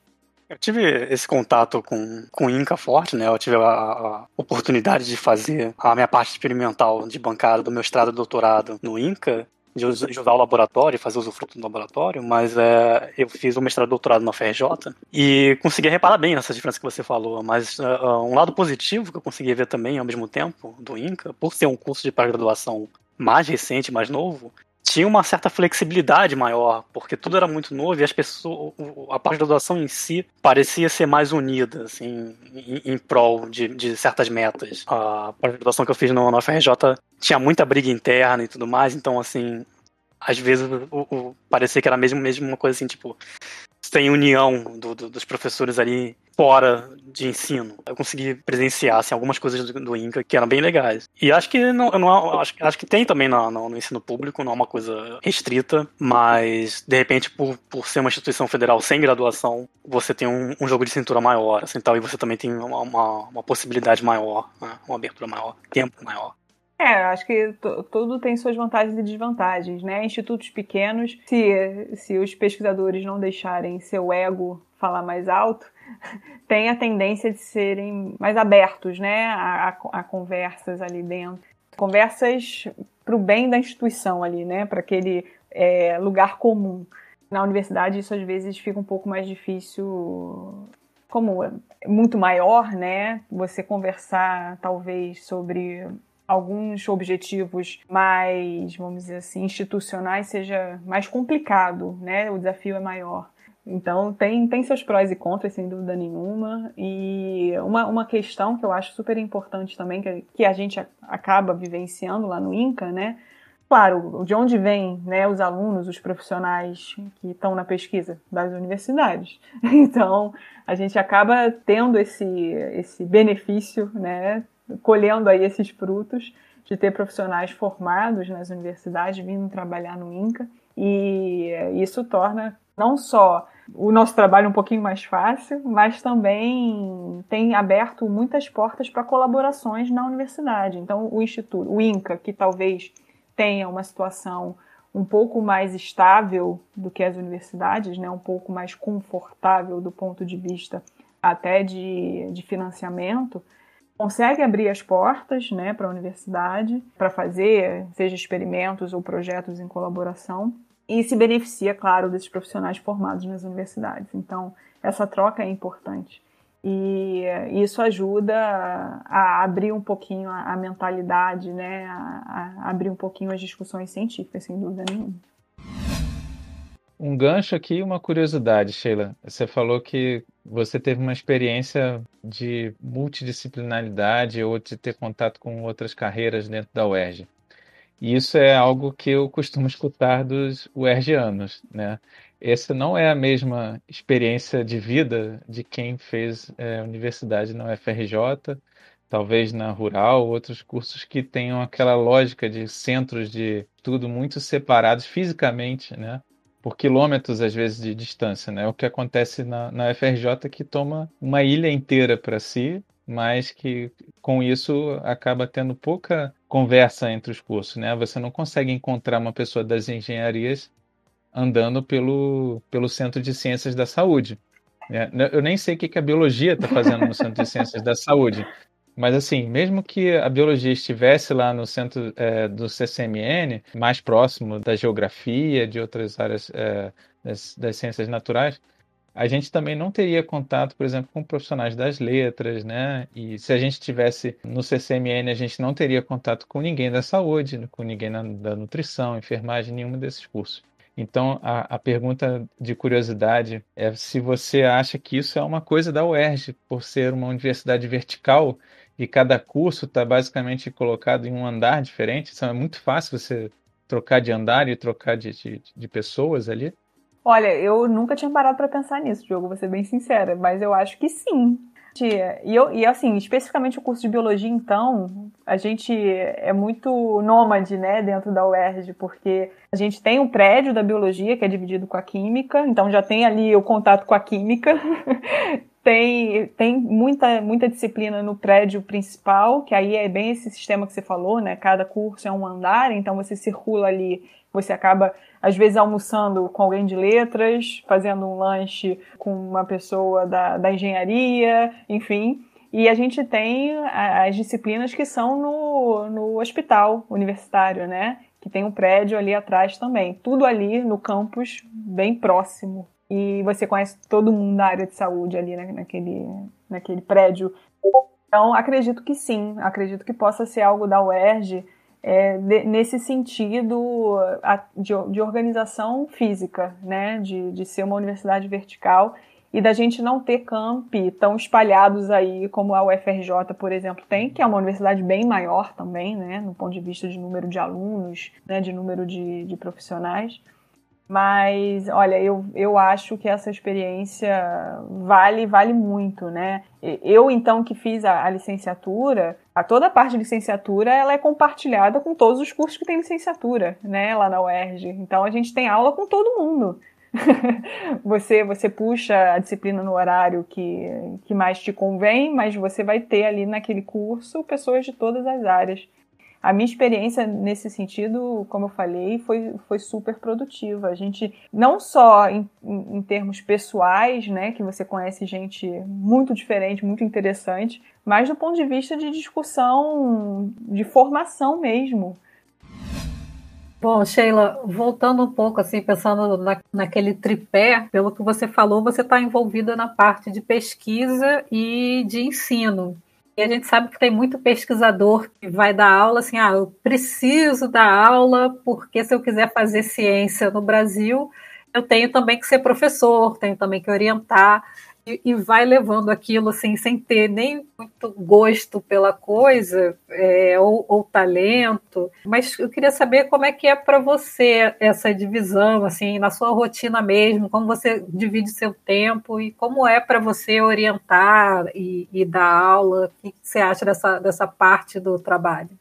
Eu tive esse contato com, com Inca forte, né? Eu tive a, a, oportunidade de fazer a minha parte experimental de bancada do meu estrado doutorado no Inca, de usar o laboratório, fazer usufruto do laboratório, mas é, eu fiz o mestrado doutorado na FRJ e consegui reparar bem nessa diferença que você falou, mas uh, um lado positivo que eu consegui ver também ao mesmo tempo do INCA, por ser um curso de pós-graduação mais recente, mais novo, tinha uma certa flexibilidade maior, porque tudo era muito novo e as pessoas, a pós-graduação em si parecia ser mais unida, assim, em, em prol de, de, certas metas. A pós-graduação que eu fiz no, no FRJ tinha muita briga interna e tudo mais, então, assim, às vezes o, o, parecia que era mesmo, mesmo uma coisa assim, tipo, tem união do, do, dos professores ali fora de ensino. Eu consegui presenciar assim, algumas coisas do, Inca que eram bem legais. E acho que não, não acho, acho que tem também no, no, no, ensino público, não é uma coisa restrita, mas de repente por, por ser uma instituição federal sem graduação, você tem um, um jogo de cintura maior, assim, tal, e você também tem uma, uma, uma possibilidade maior, né, uma abertura maior, tempo maior. É, acho que tudo tem suas vantagens e desvantagens, né? Institutos pequenos, se, se os pesquisadores não deixarem seu ego falar mais alto, tem a tendência de serem mais abertos, né? A, a, a conversas ali dentro. Conversas para o bem da instituição ali, né? Para aquele é, lugar comum. Na universidade isso às vezes fica um pouco mais difícil como é muito maior, né? Você conversar talvez sobre alguns objetivos mais, vamos dizer assim, institucionais seja mais complicado, né? O desafio é maior. Então tem, tem seus prós e contras, sem dúvida nenhuma. E uma, uma questão que eu acho super importante também, que, que a gente acaba vivenciando lá no INCA, né? Claro, de onde vêm né, os alunos, os profissionais que estão na pesquisa? Das universidades. [LAUGHS] Então, a gente acaba tendo esse, esse benefício, né, colhendo aí esses frutos de ter profissionais formados nas universidades vindo trabalhar no INCA e isso torna não só o nosso trabalho um pouquinho mais fácil, mas também tem aberto muitas portas para colaborações na universidade. Então, o Instituto, o INCA, que talvez tenha uma situação um pouco mais estável do que as universidades, né, um pouco mais confortável do ponto de vista até de, de financiamento, consegue abrir as portas né, para a universidade para fazer, seja experimentos ou projetos em colaboração e se beneficia, claro, desses profissionais formados nas universidades. Então, essa troca é importante. E isso ajuda a abrir um pouquinho a, mentalidade, né? A, a abrir um pouquinho as discussões científicas, sem dúvida nenhuma. Um gancho aqui, uma curiosidade, Sheila. Você falou que você teve uma experiência de multidisciplinaridade ou de ter contato com outras carreiras dentro da UERJ. E isso é algo que eu costumo escutar dos UERJianos, né? Essa não é a mesma experiência de vida de quem fez é, universidade na UFRJ, talvez na Rural, outros cursos que tenham aquela lógica de centros de tudo muito separados fisicamente, né? Por quilômetros, às vezes, de distância, né? O que acontece na, na UFRJ que toma uma ilha inteira para si, mas que com isso acaba tendo pouca conversa entre os cursos, né? Você não consegue encontrar uma pessoa das engenharias andando pelo, pelo Centro de Ciências da Saúde. Né? Eu nem sei o que a biologia está fazendo no Centro de [LAUGHS] Ciências da Saúde, mas assim, mesmo que a biologia estivesse lá no centro é, do CCMN, mais próximo da geografia, de outras áreas é, das, das ciências naturais, a gente também não teria contato, por exemplo, com profissionais das letras, né? E se a gente tivesse no CCMN, a gente não teria contato com ninguém da saúde, com ninguém na, da nutrição, enfermagem, nenhum desses cursos. Então, a, a, pergunta de curiosidade é se você acha que isso é uma coisa da UERJ, por ser uma universidade vertical e cada curso está basicamente colocado em um andar diferente. Então, é muito fácil você trocar de andar e trocar de, de, de pessoas ali. Olha, eu nunca tinha parado para pensar nisso, Diogo, vou ser bem sincera, mas eu acho que sim. E, eu, e assim, especificamente o curso de biologia, então, a gente é muito nômade, né, dentro da UERJ, porque a gente tem um prédio da biologia que é dividido com a química, então já tem ali o contato com a química. [LAUGHS] tem, tem muita, muita disciplina no prédio principal, que aí é bem esse sistema que você falou, né? Cada curso é um andar, então você circula ali, você acaba às vezes almoçando com alguém de letras, fazendo um lanche com uma pessoa da, da engenharia, enfim. E a gente tem as disciplinas que são no, no hospital universitário, né? Que tem um prédio ali atrás também. Tudo ali no campus, bem próximo. E você conhece todo mundo da área de saúde ali né? naquele, naquele prédio. Então, acredito que sim. Acredito que possa ser algo da UERJ é, de, nesse sentido a, de, de, organização física, né? De, de ser uma universidade vertical e da gente não ter campi tão espalhados aí como a UFRJ, por exemplo, tem, que é uma universidade bem maior também, né? No ponto de vista de número de alunos, né? De número de, de profissionais. Mas, olha, eu, eu acho que essa experiência vale, vale muito, né? Eu, então, que fiz a, a, licenciatura, a toda a parte de licenciatura, ela é compartilhada com todos os cursos que tem licenciatura, né, lá na UERJ. Então, a gente tem aula com todo mundo. [LAUGHS] você, você puxa a disciplina no horário que, que mais te convém, mas você vai ter ali naquele curso pessoas de todas as áreas a minha experiência nesse sentido, como eu falei, foi, foi super produtiva. A gente, não só em, em, termos pessoais, né, que você conhece gente muito diferente, muito interessante, mas do ponto de vista de discussão, de formação mesmo. Bom, Sheila, voltando um pouco, assim, pensando na, naquele tripé, pelo que você falou, você está envolvida na parte de pesquisa e de ensino. E a gente sabe que tem muito pesquisador que vai dar aula assim, ah, eu preciso dar aula porque se eu quiser fazer ciência no Brasil, eu tenho também que ser professor, tenho também que orientar e, e, vai levando aquilo assim, sem ter nem muito gosto pela coisa é, ou, ou, talento. Mas eu queria saber como é que é para você essa divisão, assim, na sua rotina mesmo, como você divide seu tempo e como é para você orientar e, e, dar aula. O que você acha dessa, dessa parte do trabalho?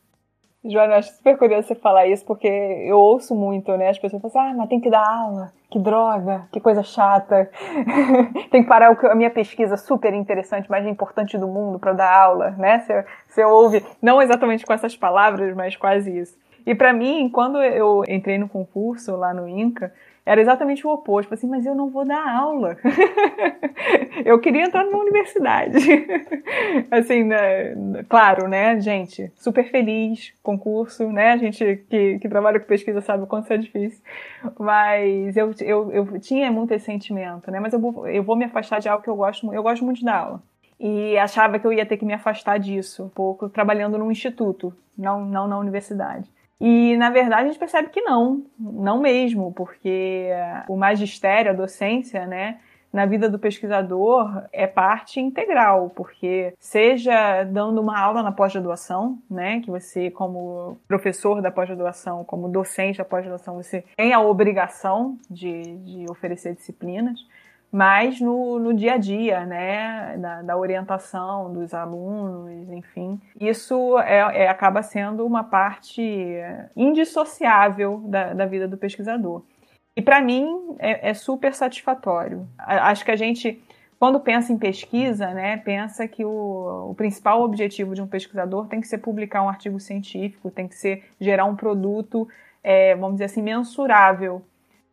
Joana, eu acho super curioso você falar isso, porque eu ouço muito, né? As pessoas falam assim, ah, mas tem que dar aula, que droga, que coisa chata. [LAUGHS] Tem que parar a minha pesquisa super interessante, mais importante do mundo para dar aula, né? Você, você ouve, não exatamente com essas palavras, mas quase isso. E para mim, quando eu entrei no concurso lá no INCA, era exatamente o oposto. Tipo assim, mas eu não vou dar aula. [LAUGHS] eu queria entrar numa universidade. [LAUGHS] assim, né? claro, né, gente? Super feliz, concurso, né? A gente que, que trabalha com pesquisa sabe o quanto isso é difícil. Mas eu, eu, eu tinha muito esse sentimento, né? Mas eu vou, eu vou me afastar de algo que eu gosto, eu gosto muito da aula. E achava que eu ia ter que me afastar disso um pouco, trabalhando num instituto, não, não na universidade. E, na verdade, a gente percebe que não, não mesmo, porque o magistério, a docência, né, na vida do pesquisador é parte integral, porque seja dando uma aula na pós-graduação, né, que você como professor da pós-graduação, como docente da pós-graduação, você tem a obrigação de, de oferecer disciplinas, mas no, no dia a dia, né, da, da orientação dos alunos, enfim, isso é, é, acaba sendo uma parte indissociável da, da vida do pesquisador. E para mim é, é, super satisfatório. Acho que a gente, quando pensa em pesquisa, né, pensa que o, o principal objetivo de um pesquisador tem que ser publicar um artigo científico, tem que ser gerar um produto, é, vamos dizer assim, mensurável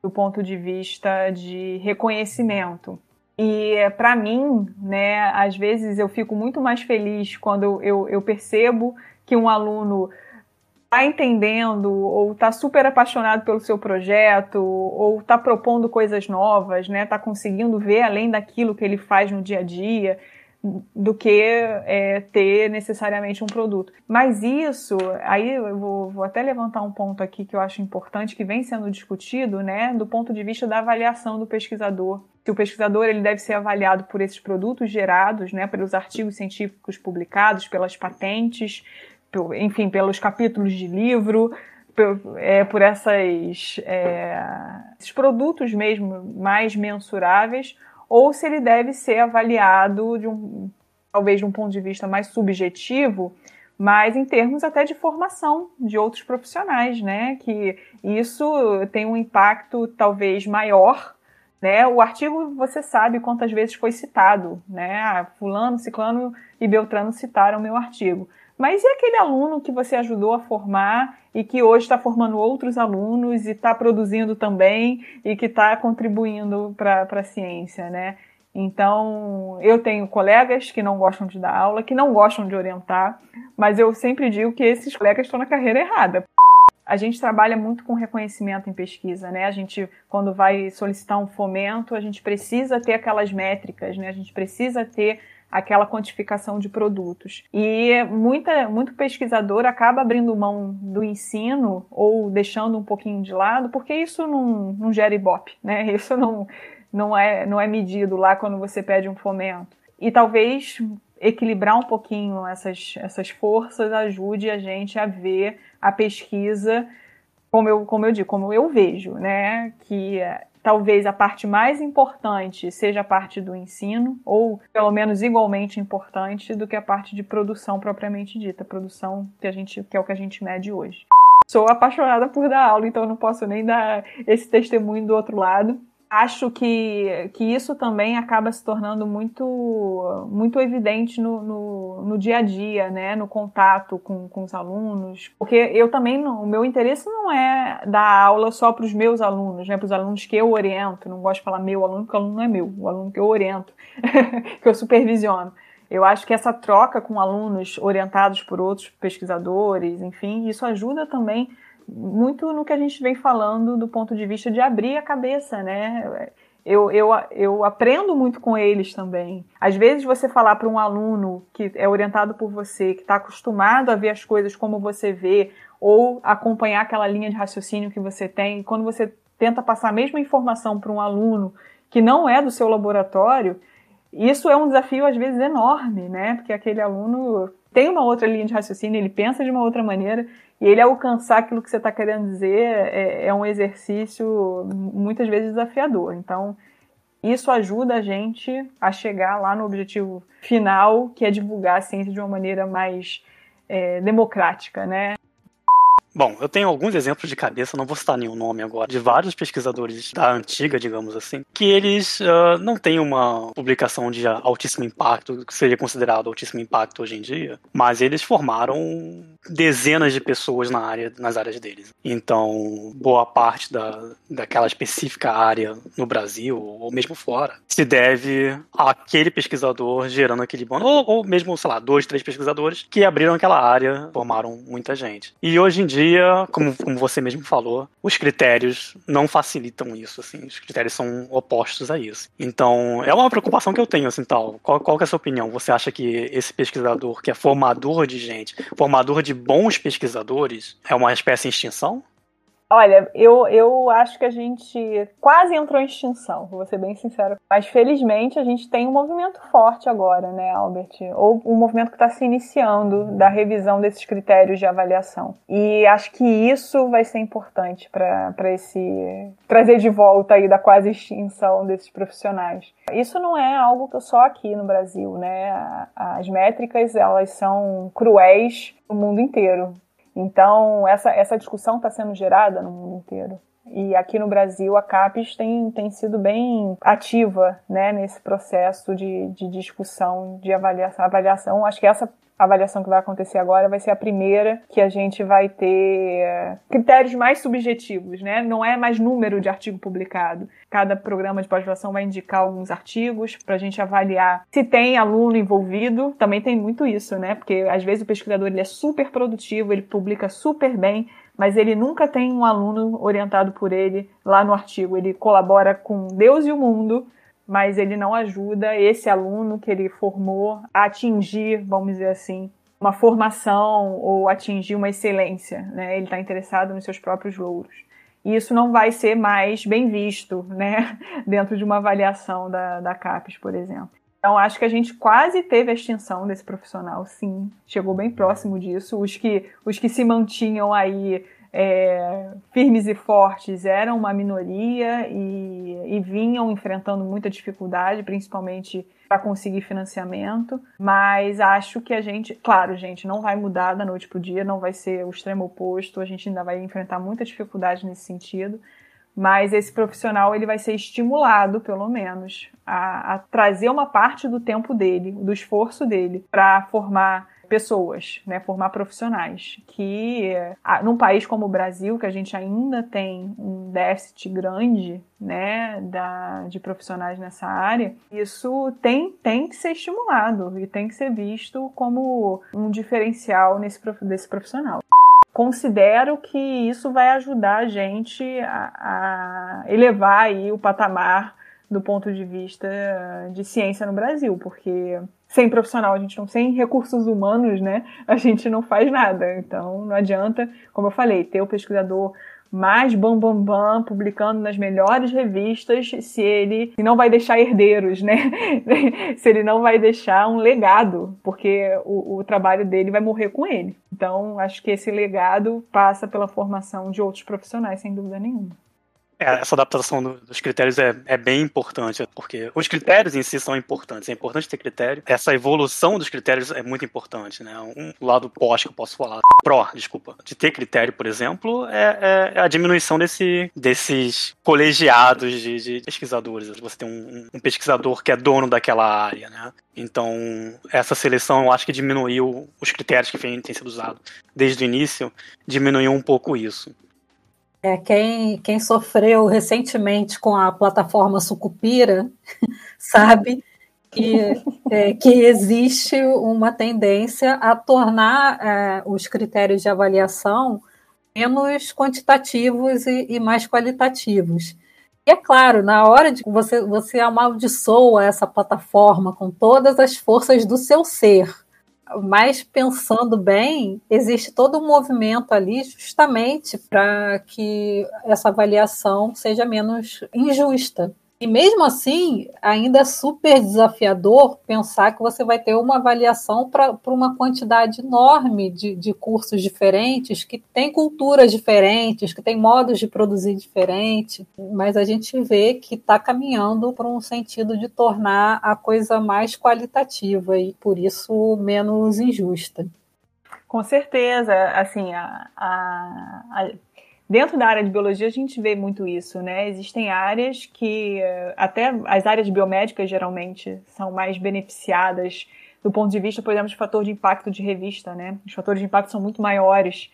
do ponto de vista de reconhecimento. E para mim, né, às vezes eu fico muito mais feliz quando eu, eu percebo que um aluno está entendendo ou está super apaixonado pelo seu projeto ou está propondo coisas novas, né, está conseguindo ver além daquilo que ele faz no dia a dia do que é, ter necessariamente um produto. Mas isso, aí eu vou, vou, até levantar um ponto aqui que eu acho importante, que vem sendo discutido, né, do ponto de vista da avaliação do pesquisador. Que o pesquisador ele deve ser avaliado por esses produtos gerados, né, pelos artigos científicos publicados, pelas patentes, por, enfim, pelos capítulos de livro, por, é, por essas, é, esses produtos mesmo mais mensuráveis, ou se ele deve ser avaliado de um, talvez de um ponto de vista mais subjetivo, mas em termos até de formação de outros profissionais, né? Que isso tem um impacto talvez maior, né? O artigo você sabe quantas vezes foi citado, né? Ah, fulano, ciclano e Beltrano citaram meu artigo. Mas e aquele aluno que você ajudou a formar e que hoje está formando outros alunos e está produzindo também e que está contribuindo para a ciência, né? Então, eu tenho colegas que não gostam de dar aula, que não gostam de orientar, mas eu sempre digo que esses colegas estão na carreira errada. A gente trabalha muito com reconhecimento em pesquisa, né? A gente, quando vai solicitar um fomento, a gente precisa ter aquelas métricas, né? A gente precisa ter aquela quantificação de produtos. E muita, muito pesquisador acaba abrindo mão do ensino ou deixando um pouquinho de lado, porque isso não, não gera ibope, né? [LAUGHS] Isso não, não, é, não é medido lá quando você pede um fomento. E talvez equilibrar um pouquinho essas, essas forças ajude a gente a ver a pesquisa como eu, como eu digo, como eu vejo, né? Que talvez a parte mais importante seja a parte do ensino, ou pelo menos igualmente importante do que a parte de produção propriamente dita, produção que a gente que é o que a gente mede hoje. Sou apaixonada por dar aula, então não posso nem dar esse testemunho do outro lado acho que, que isso também acaba se tornando muito, muito evidente no, no, no, dia a dia, né? no contato com, com os alunos. Porque eu também, o meu interesse não é dar aula só para os meus alunos, né? para os alunos que eu oriento. Não gosto de falar meu aluno, porque o aluno não é meu, o aluno que eu oriento, [LAUGHS] que eu supervisiono. Eu acho que essa troca com alunos orientados por outros pesquisadores, enfim, isso ajuda também muito no que a gente vem falando do ponto de vista de abrir a cabeça, né? Eu, eu, eu aprendo muito com eles também. Às vezes você falar para um aluno que é orientado por você, que está acostumado a ver as coisas como você vê, ou acompanhar aquela linha de raciocínio que você tem, quando você tenta passar a mesma informação para um aluno que não é do seu laboratório, isso é um desafio às vezes enorme, né? Porque aquele aluno tem uma outra linha de raciocínio, ele pensa de uma outra maneira e ele alcançar aquilo que você está querendo dizer é, é, um exercício muitas vezes desafiador. Então, isso ajuda a gente a chegar lá no objetivo final, que é divulgar a ciência de uma maneira mais é, democrática, né? Bom, eu tenho alguns exemplos de cabeça, não vou citar nenhum nome agora, de vários pesquisadores da antiga, digamos assim, que eles uh, não têm uma publicação de altíssimo impacto, que seria considerado altíssimo impacto hoje em dia, mas eles formaram dezenas de pessoas na área, nas áreas deles. Então, boa parte da, daquela específica área no Brasil, ou mesmo fora, se deve àquele pesquisador gerando aquele bando, ou, ou mesmo, sei lá, dois, três pesquisadores que abriram aquela área, formaram muita gente. E hoje em dia, dia, como, como você mesmo falou, os critérios não facilitam isso, assim, os critérios são opostos a isso. Então, é uma preocupação que eu tenho, assim, tal. Qual, qual é a sua opinião? Você acha que esse pesquisador, que é formador de gente, formador de bons pesquisadores, é uma espécie em extinção? Olha, eu, eu acho que a gente quase entrou em extinção, vou ser bem sincero. Mas felizmente a gente tem um movimento forte agora, né, Albert? Ou um movimento que está se iniciando da revisão desses critérios de avaliação. E acho que isso vai ser importante para esse trazer de volta aí da quase extinção desses profissionais. Isso não é algo que só aqui no Brasil, né? As métricas elas são cruéis no mundo inteiro. Então, essa, essa discussão está sendo gerada no mundo inteiro. E aqui no Brasil, a CAPES tem, tem sido bem ativa né, nesse processo de, de discussão, de avaliação. avaliação. Acho que essa a avaliação que vai acontecer agora vai ser a primeira que a gente vai ter eh, critérios mais subjetivos, né? Não é mais número de artigo publicado. Cada programa de pós-graduação vai indicar alguns artigos para a gente avaliar se tem aluno envolvido. Também tem muito isso, né? Porque às vezes o pesquisador ele é super produtivo, ele publica super bem, mas ele nunca tem um aluno orientado por ele lá no artigo. Ele colabora com Deus e o mundo mas ele não ajuda esse aluno que ele formou a atingir, vamos dizer assim, uma formação ou atingir uma excelência. Né? Ele está interessado nos seus próprios louros. E isso não vai ser mais bem visto né? [LAUGHS] dentro de uma avaliação da, da CAPES, por exemplo. Então, acho que a gente quase teve a extinção desse profissional, sim. Chegou bem próximo disso. Os que, os que se mantinham aí é, firmes e fortes eram uma minoria e, e vinham enfrentando muita dificuldade, principalmente para conseguir financiamento, mas acho que a gente, claro, gente, não vai mudar da noite para o dia, não vai ser o extremo oposto, a gente ainda vai enfrentar muita dificuldade nesse sentido, mas esse profissional ele vai ser estimulado, pelo menos, a, a trazer uma parte do tempo dele, do esforço dele, para formar pessoas, né, formar profissionais, que num país como o Brasil, que a gente ainda tem um déficit grande, né, da, de profissionais nessa área, isso tem, tem que ser estimulado e tem que ser visto como um diferencial nesse, desse profissional. Considero que isso vai ajudar a gente a, a, elevar aí o patamar do ponto de vista de ciência no Brasil, porque sem profissional, a gente não sem recursos humanos, né? A gente não faz nada. Então não adianta, como eu falei, ter o pesquisador mais bam bam bam publicando nas melhores revistas se ele se não vai deixar herdeiros, né? [LAUGHS] se ele não vai deixar um legado, porque o, o trabalho dele vai morrer com ele. Então acho que esse legado passa pela formação de outros profissionais, sem dúvida nenhuma. É, essa adaptação do, dos critérios é, é, bem importante, porque os critérios em si são importantes. É importante ter critério. Essa evolução dos critérios é muito importante, né? Um lado pós que eu posso falar, pró, desculpa, de ter critério, por exemplo, é, é a diminuição desse, desses colegiados de, de, pesquisadores. Você tem um, um pesquisador que é dono daquela área, né? Então, essa seleção eu acho que diminuiu os critérios que têm sido usados desde o início, diminuiu um pouco isso. É, quem, quem sofreu recentemente com a plataforma Sucupira [LAUGHS] sabe que, é, que existe uma tendência a tornar é, os critérios de avaliação menos quantitativos e, e, mais qualitativos. E é claro, na hora de você, você amaldiçoa essa plataforma com todas as forças do seu ser mas pensando bem, existe todo um movimento ali justamente para que essa avaliação seja menos injusta. E mesmo assim, ainda é super desafiador pensar que você vai ter uma avaliação para uma quantidade enorme de, de cursos diferentes, que tem culturas diferentes, que tem modos de produzir diferentes, mas a gente vê que está caminhando para um sentido de tornar a coisa mais qualitativa e, por isso, menos injusta. Com certeza, assim, a, a, a, dentro da área de biologia a gente vê muito isso, né? Existem áreas que, até as áreas biomédicas geralmente, são mais beneficiadas do ponto de vista, por exemplo, de fator de impacto de revista, né? Os fatores de impacto são muito maiores.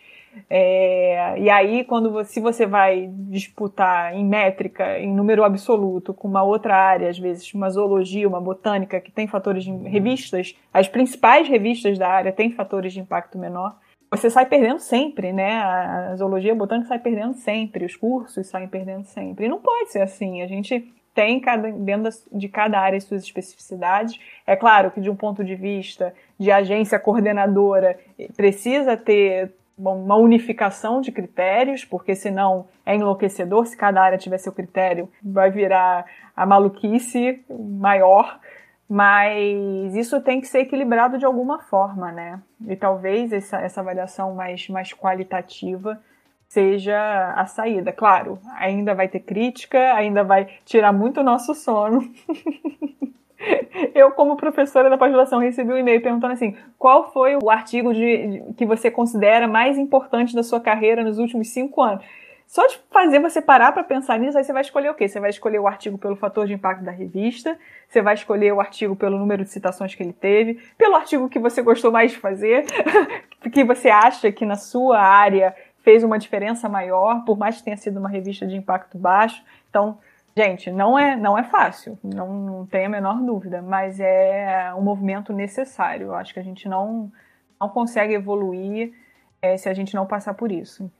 É, e aí, quando você, se você vai disputar em métrica, em número absoluto, com uma outra área, às vezes uma zoologia, uma botânica, que tem fatores de revistas, as principais revistas da área têm fatores de impacto menor, você sai perdendo sempre, né? A zoologia botânica sai perdendo sempre, os cursos saem perdendo sempre. E não pode ser assim. A gente tem cada, dentro de cada área suas especificidades. É claro que, de um ponto de vista de agência coordenadora, precisa ter bom, uma unificação de critérios, porque senão é enlouquecedor. Se cada área tiver seu critério, vai virar a maluquice maior. Mas isso tem que ser equilibrado de alguma forma, né? E talvez essa, essa avaliação mais, mais qualitativa seja a saída. Claro, ainda vai ter crítica, ainda vai tirar muito o nosso sono. [LAUGHS] Eu, como professora da pós-graduação, recebi um e-mail perguntando assim: qual foi o artigo de, de, que você considera mais importante da sua carreira nos últimos cinco anos? Só de fazer você parar para pensar nisso, aí você vai escolher o quê? Você vai escolher o artigo pelo fator de impacto da revista, você vai escolher o artigo pelo número de citações que ele teve, pelo artigo que você gostou mais de fazer, [LAUGHS] que você acha que na sua área fez uma diferença maior, por mais que tenha sido uma revista de impacto baixo. Então, gente, não é, não é fácil, não, não tem a menor dúvida, mas é um movimento necessário. Eu acho que a gente não, não consegue evoluir é, se a gente não passar por isso.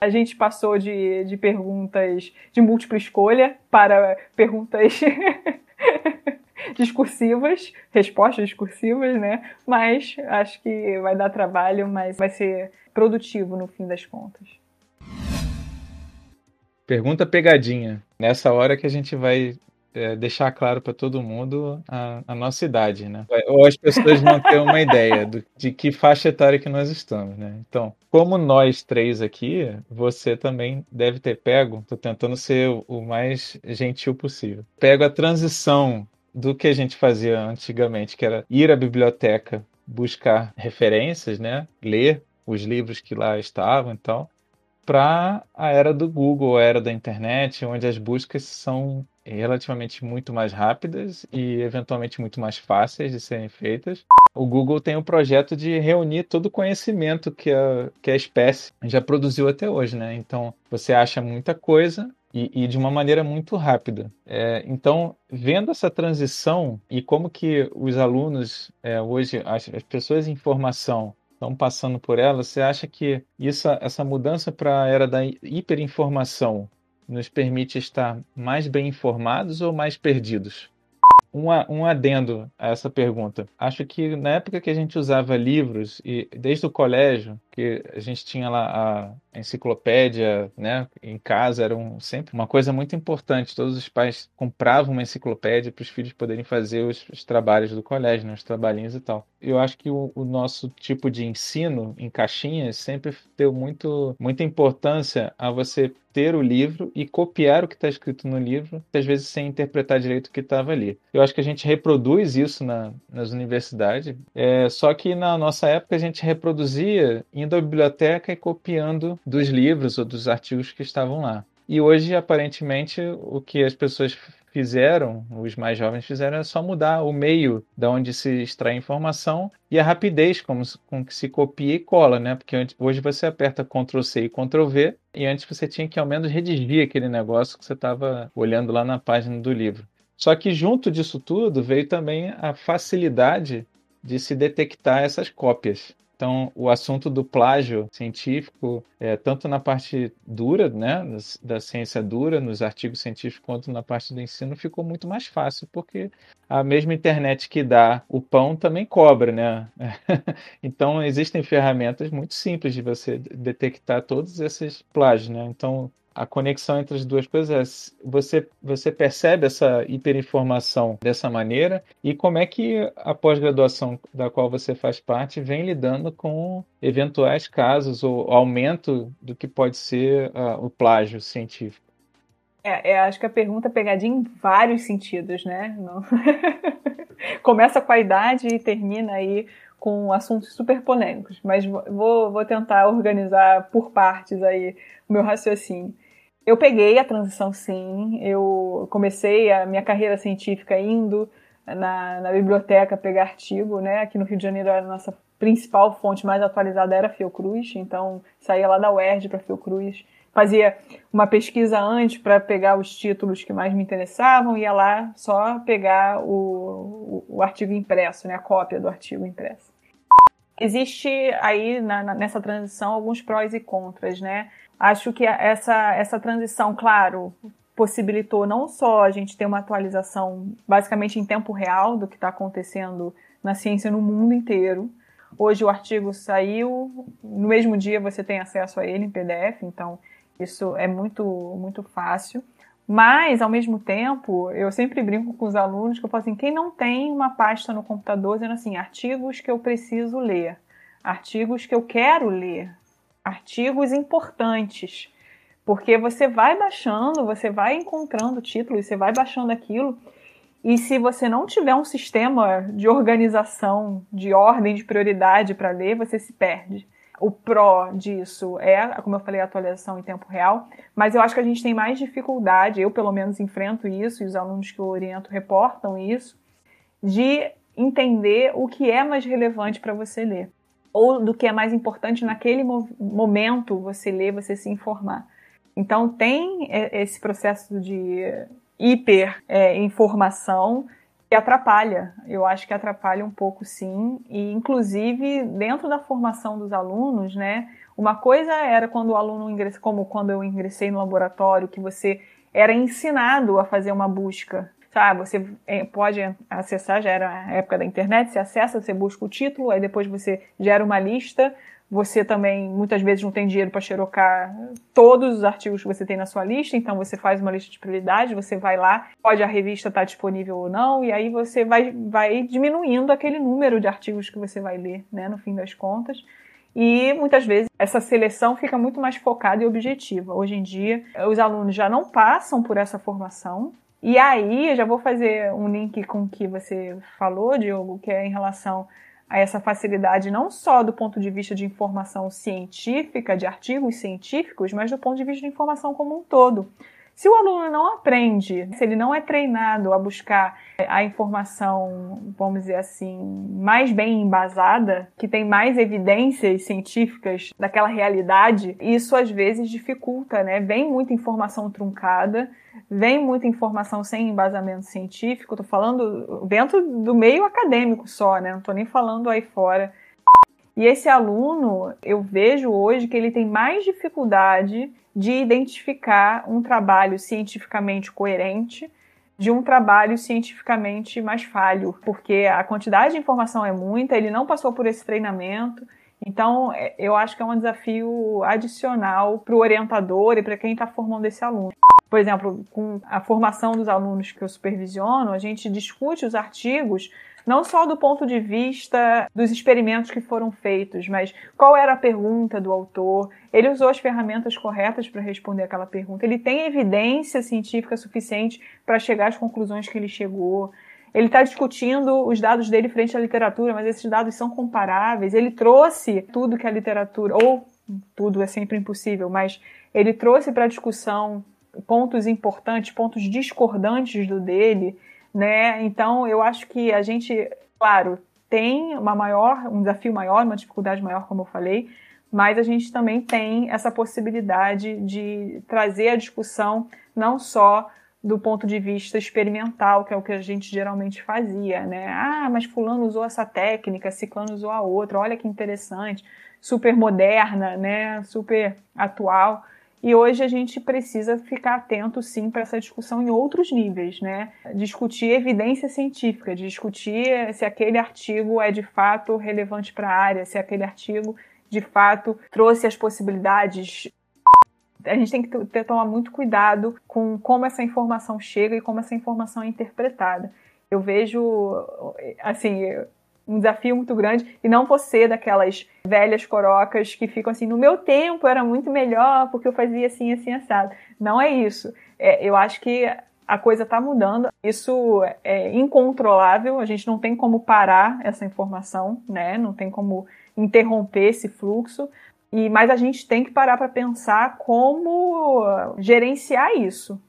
A gente passou de, de perguntas de múltipla escolha para perguntas [LAUGHS] discursivas, respostas discursivas, né? Mas acho que vai dar trabalho, mas vai ser produtivo no fim das contas. Pergunta pegadinha. Nessa hora que a gente vai é, deixar claro para todo mundo a, a, nossa idade, né? Ou as pessoas vão ter uma ideia do, de que faixa etária que nós estamos, né? Então, como nós três aqui, você também deve ter pego, estou tentando ser o, o mais gentil possível, pego a transição do que a gente fazia antigamente, que era ir à biblioteca buscar referências, né? Ler os livros que lá estavam e tal, para a era do Google, a era da internet, onde as buscas são relativamente muito mais rápidas e eventualmente muito mais fáceis de serem feitas. O Google tem o um projeto de reunir todo o conhecimento que a, que a espécie já produziu até hoje, né? Então você acha muita coisa e, e de uma maneira muito rápida. É, então, vendo essa transição e como que os alunos é, hoje, as, as pessoas em formação estão passando por ela, você acha que isso, essa mudança para a era da hiperinformação nos permite estar mais bem informados ou mais perdidos? Um, um adendo a essa pergunta. Acho que na época que a gente usava livros, e desde o colégio, que a gente tinha lá a enciclopédia, né, em casa, era um, sempre uma coisa muito importante. Todos os pais compravam uma enciclopédia para os filhos poderem fazer os, os, trabalhos do colégio, né, os trabalhinhos e tal. Eu acho que o, o, nosso tipo de ensino em caixinhas sempre deu muito, muita importância a você ter o livro e copiar o que está escrito no livro, às vezes sem interpretar direito o que estava ali. Eu acho que a gente reproduz isso na, nas universidades, é, só que na nossa época a gente reproduzia indo à biblioteca e copiando dos livros ou dos artigos que estavam lá. E hoje, aparentemente, o que as pessoas fizeram, os mais jovens fizeram, é só mudar o meio da onde se extrai informação e a rapidez com que se copia e cola, né? Porque hoje você aperta Ctrl C e Ctrl V e antes você tinha que ao menos redigir aquele negócio que você estava olhando lá na página do livro. Só que junto disso tudo veio também a facilidade de se detectar essas cópias. Então, o assunto do plágio científico, é, tanto na parte dura, né, da ciência dura, nos artigos científicos, quanto na parte do ensino, ficou muito mais fácil, porque a mesma internet que dá o pão também cobra, né? [LAUGHS] então, existem ferramentas muito simples de você detectar todos esses plágios, né? Então, a conexão entre as duas coisas é você, você percebe essa hiperinformação dessa maneira e como é que a pós-graduação da qual você faz parte vem lidando com eventuais casos ou aumento do que pode ser uh, o plágio científico. É, é, acho que a pergunta é pegadinha em vários sentidos, né? [LAUGHS] Começa com a idade e termina aí com assuntos super polêmicos, mas vou, vou tentar organizar por partes aí o meu raciocínio. Eu peguei a transição sim, eu comecei a minha carreira científica indo na, na biblioteca pegar artigo, né? Aqui no Rio de Janeiro a nossa principal fonte mais atualizada era a Fiocruz, então saía lá da UERJ para Fiocruz, fazia uma pesquisa antes para pegar os títulos que mais me interessavam, ia lá só pegar o, o, o artigo impresso, né? A cópia do artigo impresso. Existe aí na, na, nessa transição alguns prós e contras, né? Acho que essa, essa transição, claro, possibilitou não só a gente ter uma atualização basicamente em tempo real do que está acontecendo na ciência no mundo inteiro. Hoje o artigo saiu, no mesmo dia você tem acesso a ele em PDF, então isso é muito, muito fácil. Mas, ao mesmo tempo, eu sempre brinco com os alunos que eu falo assim: quem não tem uma pasta no computador dizendo assim, artigos que eu preciso ler, artigos que eu quero ler, artigos importantes porque você vai baixando, você vai encontrando títulos, você vai baixando aquilo. E se você não tiver um sistema de organização, de ordem, de prioridade para ler, você se perde. O pró disso é, como eu falei, a atualização em tempo real, mas eu acho que a gente tem mais dificuldade, eu pelo menos enfrento isso, e os alunos que eu oriento reportam isso, de entender o que é mais relevante para você ler, ou do que é mais importante naquele momento você ler, você se informar. Então tem é, esse processo de hiper é, informação que atrapalha. Eu acho que atrapalha um pouco, sim. E inclusive dentro da formação dos alunos, né? Uma coisa era quando o aluno ingressa, como quando eu ingressei no laboratório, que você era ensinado a fazer uma busca. Sabe, você é, pode acessar, já era a época da internet, você acessa, você busca o título, aí depois você gera uma lista você também muitas vezes não tem dinheiro para xerocar todos os artigos que você tem na sua lista, então você faz uma lista de prioridades, você vai lá, pode a revista estar tá disponível ou não, e aí você vai, vai diminuindo aquele número de artigos que você vai ler, né, no fim das contas. E muitas vezes essa seleção fica muito mais focada e objetiva. Hoje em dia, os alunos já não passam por essa formação. E aí, eu já vou fazer um link com o que você falou, Diogo, que é em relação a essa facilidade não só do ponto de vista de informação científica, de artigos científicos, mas do ponto de vista de informação como um todo. Se o aluno não aprende, se ele não é treinado a buscar a informação, vamos dizer assim, mais bem embasada, que tem mais evidências científicas daquela realidade, isso às vezes dificulta, né? Vem muita informação truncada vem muita informação sem embasamento científico, estou falando dentro do meio acadêmico só, né? Não estou nem falando aí fora. E esse aluno, eu vejo hoje que ele tem mais dificuldade de identificar um trabalho cientificamente coerente de um trabalho cientificamente mais falho, porque a quantidade de informação é muita, ele não passou por esse treinamento. Então, é, eu acho que é um desafio adicional para o orientador e para quem está formando esse aluno por exemplo, com a formação dos alunos que eu supervisiono, a gente discute os artigos não só do ponto de vista dos experimentos que foram feitos, mas qual era a pergunta do autor, ele usou as ferramentas corretas para responder aquela pergunta, ele tem evidência científica suficiente para chegar às conclusões que ele chegou. Ele está discutindo os dados dele frente à literatura, mas esses dados são comparáveis. Ele trouxe tudo que a literatura, ou tudo é sempre impossível, mas ele trouxe para a discussão pontos importantes, pontos discordantes do dele, né? Então eu acho que a gente, claro, tem uma maior, um desafio maior, uma dificuldade maior, como eu falei, mas a gente também tem essa possibilidade de trazer a discussão não só do ponto de vista experimental, que é o que a gente geralmente fazia, né? Ah, mas fulano usou essa técnica, ciclano usou a outra, olha que interessante, super moderna, né? Super atual. E hoje a gente precisa ficar atento, sim, para essa discussão em outros níveis, né? Discutir evidência científica, discutir se aquele artigo é de fato relevante para a área, se aquele artigo de fato trouxe as possibilidades. A gente tem que ter, tomar muito cuidado com como essa informação chega e como essa informação é interpretada. Eu vejo, assim, um desafio muito grande e não você daquelas velhas corocas que ficam assim, no meu tempo era muito melhor porque eu fazia assim, assim, assado. Não é isso. É, eu acho que a coisa está mudando. Isso é incontrolável, a gente não tem como parar essa informação, né? Não tem como interromper esse fluxo. E, mas a gente tem que parar para pensar como gerenciar isso.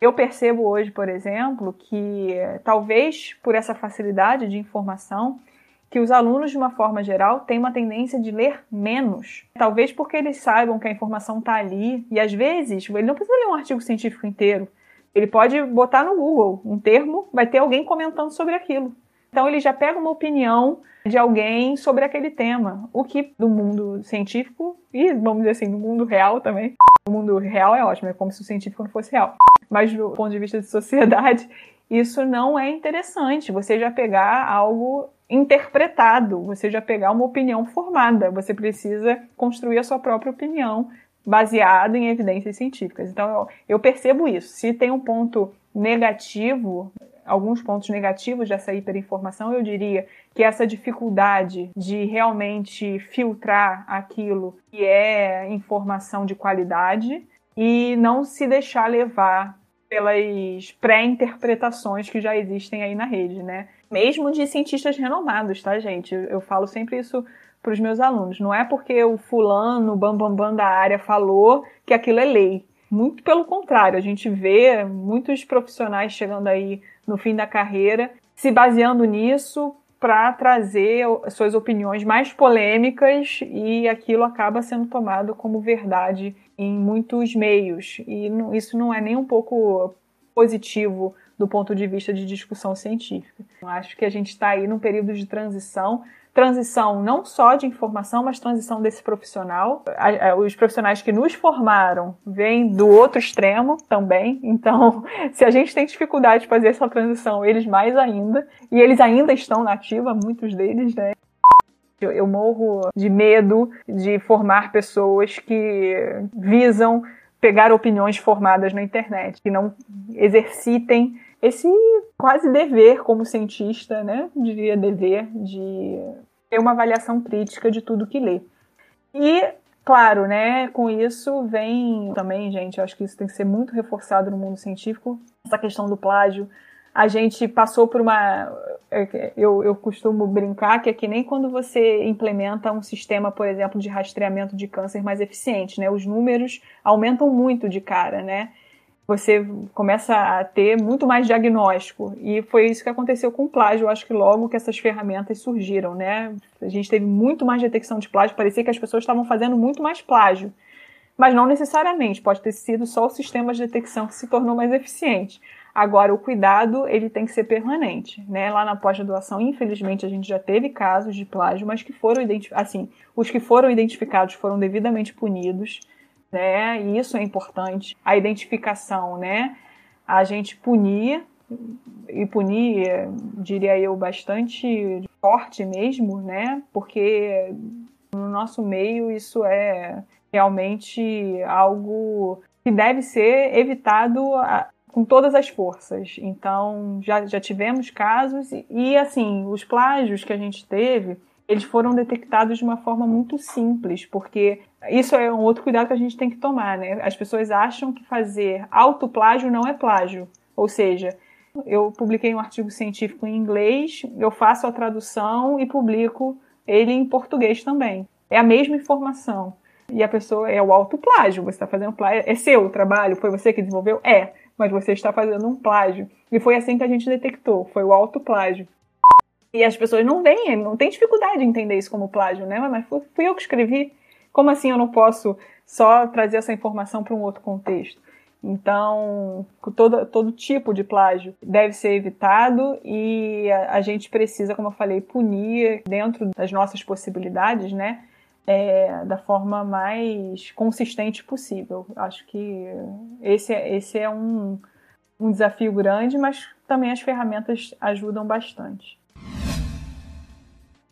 Eu percebo hoje, por exemplo, que talvez por essa facilidade de informação, que os alunos, de uma forma geral, têm uma tendência de ler menos. Talvez porque eles saibam que a informação está ali, e às vezes ele não precisa ler um artigo científico inteiro. Ele pode botar no Google um termo, vai ter alguém comentando sobre aquilo. Então ele já pega uma opinião de alguém sobre aquele tema, o que do mundo científico e vamos dizer assim, do mundo real também. O mundo real é ótimo, é como se o científico não fosse real. Mas do ponto de vista de sociedade, [LAUGHS] isso não é interessante. Você já pegar algo interpretado, você já pegar uma opinião formada. Você precisa construir a sua própria opinião baseada em evidências científicas. Então eu percebo isso. Se tem um ponto negativo, alguns pontos negativos dessa hiperinformação, eu diria que essa dificuldade de realmente filtrar aquilo que é informação de qualidade e não se deixar levar pelas pré-interpretações que já existem aí na rede, né? Mesmo de cientistas renomados, tá, gente? Eu falo sempre isso para os meus alunos. Não é porque o fulano, o bambambam bam, bam da área falou que aquilo é lei. Muito pelo contrário, a gente vê muitos profissionais chegando aí no fim da carreira se baseando nisso para trazer suas opiniões mais polêmicas e aquilo acaba sendo tomado como verdade em muitos meios. E isso não é nem um pouco positivo do ponto de vista de discussão científica. Eu acho que a gente está aí num período de transição transição não só de informação, mas transição desse profissional. Os profissionais que nos formaram vêm do outro extremo também, então [LAUGHS] se a gente tem dificuldade de fazer essa transição, eles mais ainda, e eles ainda estão na ativa, muitos deles, né? Eu morro de medo de formar pessoas que visam pegar opiniões formadas na internet, que não exercitem esse quase dever como cientista, né? Diria dever de ter uma avaliação crítica de tudo que lê. E, claro, né, com isso vem também, gente, eu acho que isso tem que ser muito reforçado no mundo científico, essa questão do plágio. A gente passou por uma. Eu, eu costumo brincar que é que nem quando você implementa um sistema, por exemplo, de rastreamento de câncer mais eficiente, né? Os números aumentam muito de cara, né? você começa a ter muito mais diagnóstico. E foi isso que aconteceu com o plágio. Eu acho que logo que essas ferramentas surgiram, né? A gente teve muito mais detecção de plágio, parecia que as pessoas estavam fazendo muito mais plágio. Mas não necessariamente, pode ter sido só o sistema de detecção que se tornou mais eficiente. Agora, o cuidado, ele tem que ser permanente, né? Lá na pós-graduação, infelizmente, a gente já teve casos de plágio, mas que foram assim, os que foram identificados foram devidamente punidos, né? E isso é importante. A identificação, né? A gente punir e punir, diria eu, bastante forte mesmo, né? Porque no nosso meio isso é realmente algo que deve ser evitado com todas as forças. Então, já, já tivemos casos e, e, assim, os plágios que a gente teve, eles foram detectados de uma forma muito simples, porque isso é um outro cuidado que a gente tem que tomar, né? As pessoas acham que fazer autoplágio não é plágio. Ou seja, eu publiquei um artigo científico em inglês, eu faço a tradução e publico ele em português também. É a mesma informação. E a pessoa é o autoplágio, você está fazendo plágio. É seu o trabalho, foi você que desenvolveu? É, mas você está fazendo um plágio. E foi assim que a gente detectou, foi o autoplágio. E as pessoas não veem, não tem dificuldade de entender isso como plágio, né? Mas fui eu que escrevi. Como assim eu não posso só trazer essa informação para um outro contexto? Então, todo, todo tipo de plágio deve ser evitado e a, a, gente precisa, como eu falei, punir dentro das nossas possibilidades, né? É, da forma mais consistente possível. Acho que esse, é, esse é um, um desafio grande, mas também as ferramentas ajudam bastante.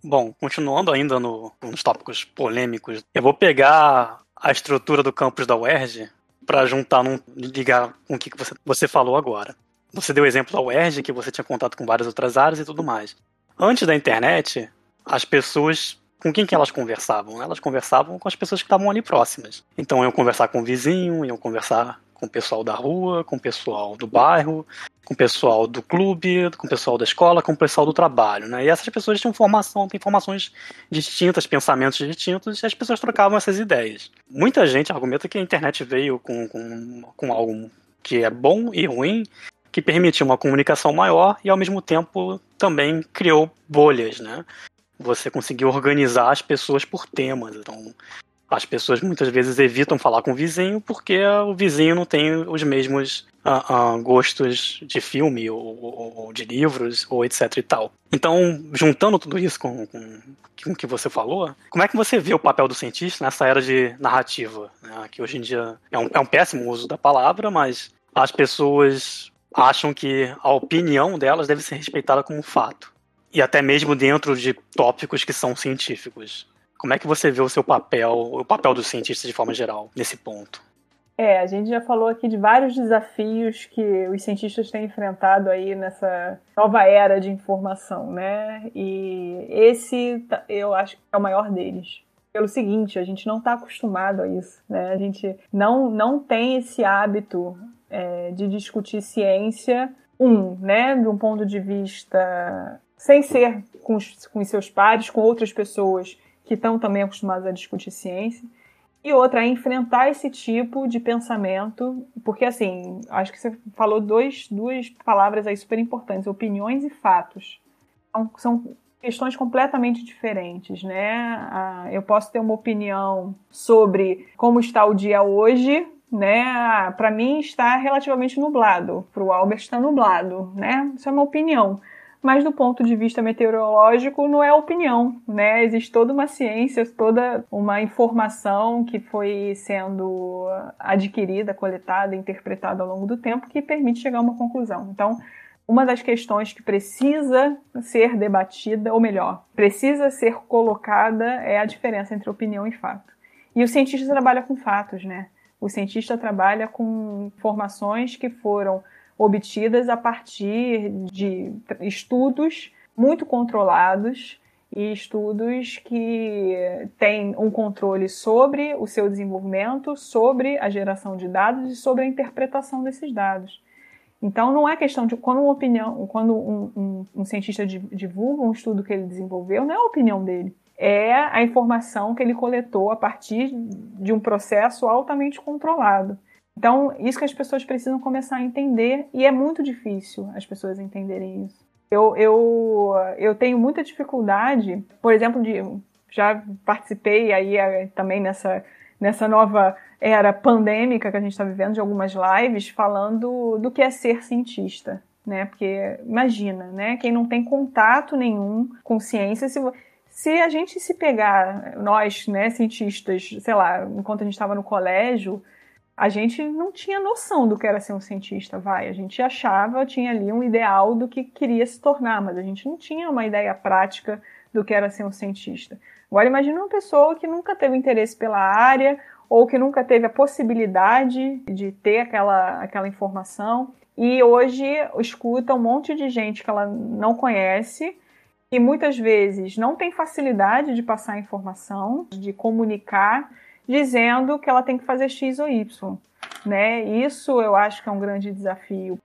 Bom, continuando ainda no, nos tópicos polêmicos, eu vou pegar a estrutura do campus da UERJ para juntar, num, ligar com o que você, você falou agora. Você deu exemplo da UERJ, que você tinha contato com várias outras áreas e tudo mais. Antes da internet, as pessoas com quem que elas conversavam? Elas conversavam com as pessoas que estavam ali próximas. Então iam conversar com o vizinho, iam conversar com o pessoal da rua, com o pessoal do bairro, com o pessoal do clube, com o pessoal da escola, com o pessoal do trabalho, né? E essas pessoas tinham formação, têm formações distintas, pensamentos distintos, e as pessoas trocavam essas ideias. Muita gente argumenta que a internet veio com, com, com algo que é bom e ruim, que permitiu uma comunicação maior e ao mesmo tempo também criou bolhas, né? Você conseguiu organizar as pessoas por temas. Então, as pessoas muitas vezes evitam falar com o vizinho porque o vizinho não tem os mesmos uh, uh, gostos de filme ou, ou, ou, de livros ou etc e tal. Então, juntando tudo isso com, com, com o que você falou, como é que você vê o papel do cientista nessa era de narrativa? Né? Que hoje em dia é um, é um péssimo uso da palavra, mas as pessoas acham que a opinião delas deve ser respeitada como fato. E até mesmo dentro de tópicos que são científicos. Como é que você vê o seu papel, o papel dos cientistas de forma geral, nesse ponto? É, a gente já falou aqui de vários desafios que os cientistas têm enfrentado aí nessa nova era de informação, né? E esse eu acho que é o maior deles. Pelo seguinte, a gente não está acostumado a isso, né? A gente não, não tem esse hábito é, de discutir ciência, um, né, de um ponto de vista sem ser com os, com os seus pares, com outras pessoas que estão também acostumadas a discutir ciência. E outra é enfrentar esse tipo de pensamento, porque assim, acho que você falou dois, duas palavras aí super importantes, opiniões e fatos. São, são questões completamente diferentes, né? Eu posso ter uma opinião sobre como está o dia hoje, né? Ah, Para mim está relativamente nublado, para o Albert está nublado, né? Isso é uma opinião mas do ponto de vista meteorológico não é opinião, né? Existe toda uma ciência, toda uma informação que foi sendo adquirida, coletada, interpretada ao longo do tempo que permite chegar a uma conclusão. Então, uma das questões que precisa ser debatida, ou melhor, precisa ser colocada é a diferença entre opinião e fato. E o cientista trabalha com fatos, né? O cientista trabalha com informações que foram obtidas a partir de estudos muito controlados e estudos que têm um controle sobre o seu desenvolvimento, sobre a geração de dados e sobre a interpretação desses dados. Então, não é questão de quando uma opinião, quando um, um, um cientista divulga um estudo que ele desenvolveu, não é a opinião dele, é a informação que ele coletou a partir de um processo altamente controlado. Então, isso que as pessoas precisam começar a entender, e é muito difícil as pessoas entenderem isso. Eu, eu, eu tenho muita dificuldade, por exemplo, de já participei aí eh, também nessa, nessa nova era pandêmica que a gente está vivendo, de algumas lives, falando do que é ser cientista. Né? Porque imagina, né? Quem não tem contato nenhum com ciência, se, se a gente se pegar, nós, né, cientistas, sei lá, enquanto a gente estava no colégio, a gente não tinha noção do que era ser um cientista, vai. A gente achava, tinha ali um ideal do que queria se tornar, mas a gente não tinha uma ideia prática do que era ser um cientista. Agora imagine uma pessoa que nunca teve interesse pela área ou que nunca teve a possibilidade de ter aquela, aquela informação e hoje escuta um monte de gente que ela não conhece e muitas vezes não tem facilidade de passar informação, de comunicar dizendo que ela tem que fazer X ou Y. Né? Isso eu acho que é um grande desafio.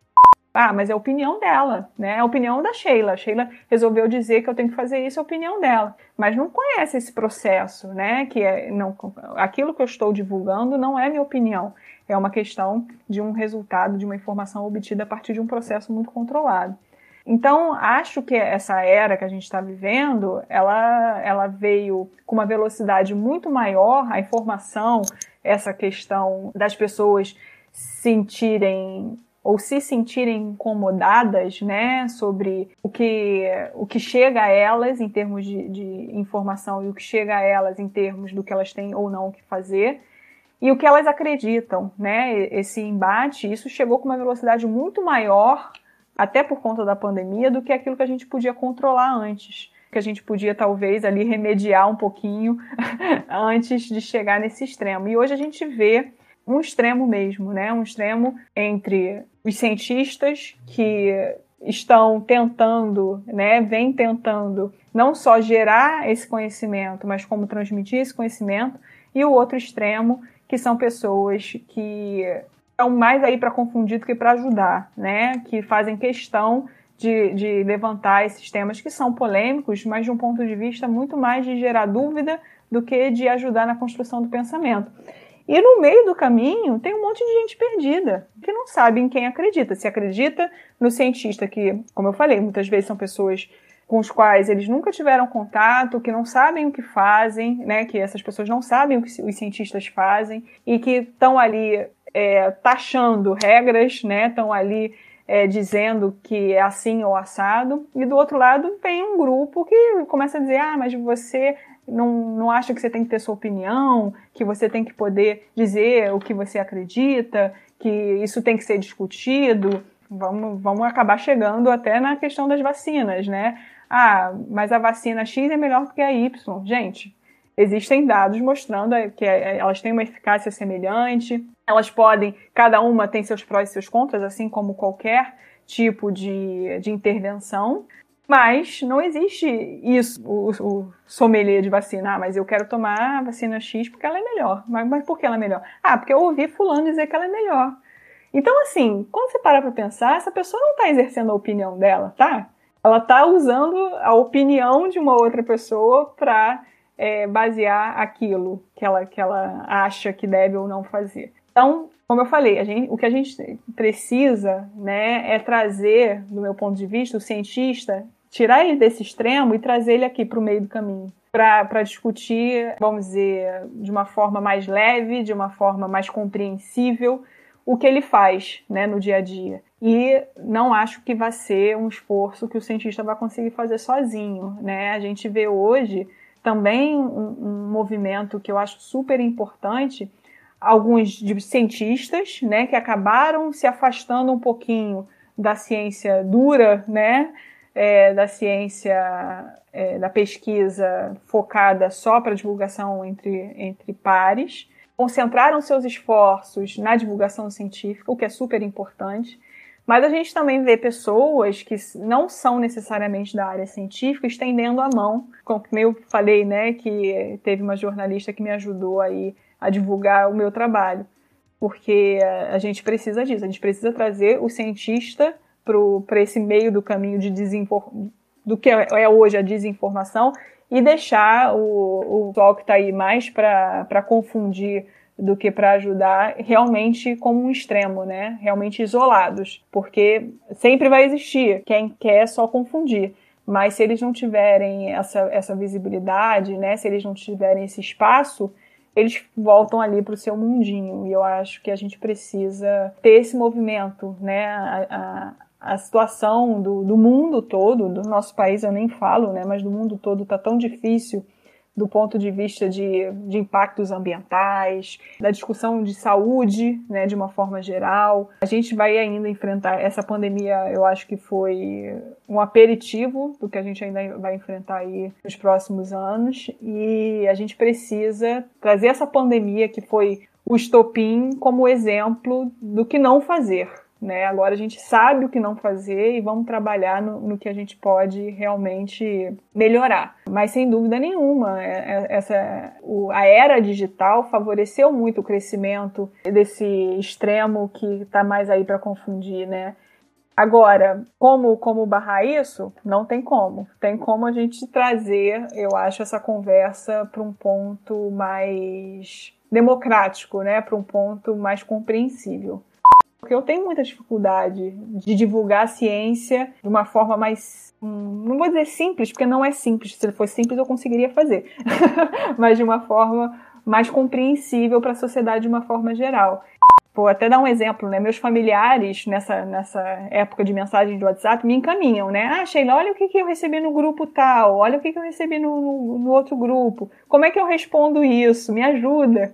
Ah, mas é a opinião dela, né? É a opinião da Sheila. A Sheila resolveu dizer que eu tenho que fazer isso, é a opinião dela. Mas não conhece esse processo, né? Que é, não, aquilo que eu estou divulgando não é minha opinião. É uma questão de um resultado, de uma informação obtida a partir de um processo muito controlado. Então, acho que essa era que a gente está vivendo, ela, ela veio com uma velocidade muito maior, a informação, essa questão das pessoas sentirem ou se sentirem incomodadas, né, sobre o que, o que chega a elas em termos de, de informação e o que chega a elas em termos do que elas têm ou não que fazer e o que elas acreditam, né? Esse embate, isso chegou com uma velocidade muito maior até por conta da pandemia, do que aquilo que a gente podia controlar antes. Que a gente podia, talvez, ali remediar um pouquinho [LAUGHS] antes de chegar nesse extremo. E hoje a gente vê um extremo mesmo, né? Um extremo entre os cientistas que estão tentando, né, vem tentando não só gerar esse conhecimento, mas como transmitir esse conhecimento, e o outro extremo, que são pessoas que estão mais aí para confundir do que para ajudar, né? Que fazem questão de, de levantar esses temas que são polêmicos, mas de um ponto de vista muito mais de gerar dúvida do que de ajudar na construção do pensamento. E no meio do caminho tem um monte de gente perdida, que não sabe em quem acredita. Se acredita no cientista, que, como eu falei, muitas vezes são pessoas com os quais eles nunca tiveram contato, que não sabem o que fazem, né? Que essas pessoas não sabem o que os cientistas fazem e que estão ali é, taxando regras, né? Estão ali é, dizendo que é assim ou assado. E do outro lado vem um grupo que começa a dizer: ah, mas você não, não acha que você tem que ter sua opinião, que você tem que poder dizer o que você acredita, que isso tem que ser discutido. Vamos, vamos acabar chegando até na questão das vacinas, né? Ah, mas a vacina X é melhor do que a Y. Gente, existem dados mostrando que elas têm uma eficácia semelhante, elas podem, cada uma tem seus prós e seus contras, assim como qualquer tipo de, de intervenção, mas não existe isso, o, o sommelier de vacina. Ah, mas eu quero tomar a vacina X porque ela é melhor. Mas, mas por que ela é melhor? Ah, porque eu ouvi fulano dizer que ela é melhor. Então, assim, quando você para para pensar, essa pessoa não está exercendo a opinião dela, tá? Ela está usando a opinião de uma outra pessoa para é, basear aquilo que ela, que ela acha que deve ou não fazer. Então, como eu falei, gente, o que a gente precisa né, é trazer, do meu ponto de vista, o cientista tirar ele desse extremo e trazer ele aqui para o meio do caminho. Para discutir, vamos dizer, de uma forma mais leve, de uma forma mais compreensível, o que ele faz né, no dia a dia. E não acho que vai ser um esforço que o cientista vai conseguir fazer sozinho. Né? A gente vê hoje também um, um movimento que eu acho super importante, alguns cientistas né, que acabaram se afastando um pouquinho da ciência dura, né, é, da ciência, é, da pesquisa focada só para divulgação entre, entre pares, concentraram seus esforços na divulgação científica, o que é super importante. Mas a gente também vê pessoas que não são necessariamente da área científica estendendo a mão, como eu falei, né, que teve uma jornalista que me ajudou aí a divulgar o meu trabalho, porque a gente precisa disso, a gente precisa trazer o cientista para esse meio do caminho de do que é hoje a desinformação e deixar o, o pessoal que está aí mais para confundir do que para ajudar realmente como um extremo, né? Realmente isolados, porque sempre vai existir quem quer só confundir. Mas se eles não tiverem essa, essa visibilidade, né? Se eles não tiverem esse espaço, eles voltam ali para o seu mundinho. E eu acho que a gente precisa ter esse movimento, né? A, a, a situação do, do mundo todo, do nosso país eu nem falo, né? Mas do mundo todo está tão difícil do ponto de vista de, de impactos ambientais, da discussão de saúde, né, de uma forma geral. A gente vai ainda enfrentar essa pandemia, eu acho que foi um aperitivo do que a gente ainda vai enfrentar aí nos próximos anos e a gente precisa trazer essa pandemia que foi o estopim como exemplo do que não fazer, né? Agora a gente sabe o que não fazer e vamos trabalhar no, no, que a gente pode realmente melhorar. Mas sem dúvida nenhuma, é, é, essa, o, a era digital favoreceu muito o crescimento desse extremo que está mais aí para confundir, né? Agora, como, como barrar isso? Não tem como. Tem como a gente trazer, eu acho, essa conversa para um ponto mais democrático, né? Para um ponto mais compreensível. Porque eu tenho muita dificuldade de divulgar a ciência de uma forma mais. Hum, não vou dizer simples, porque não é simples. Se fosse simples, eu conseguiria fazer. [LAUGHS] Mas de uma forma mais compreensível para a sociedade de uma forma geral. Vou até dar um exemplo, né? Meus familiares, nessa, nessa época de mensagem de WhatsApp, me encaminham, né? Ah, Sheila, olha o que, que eu recebi no grupo tal, olha o que, que eu recebi no, no, no outro grupo. Como é que eu respondo isso? Me ajuda.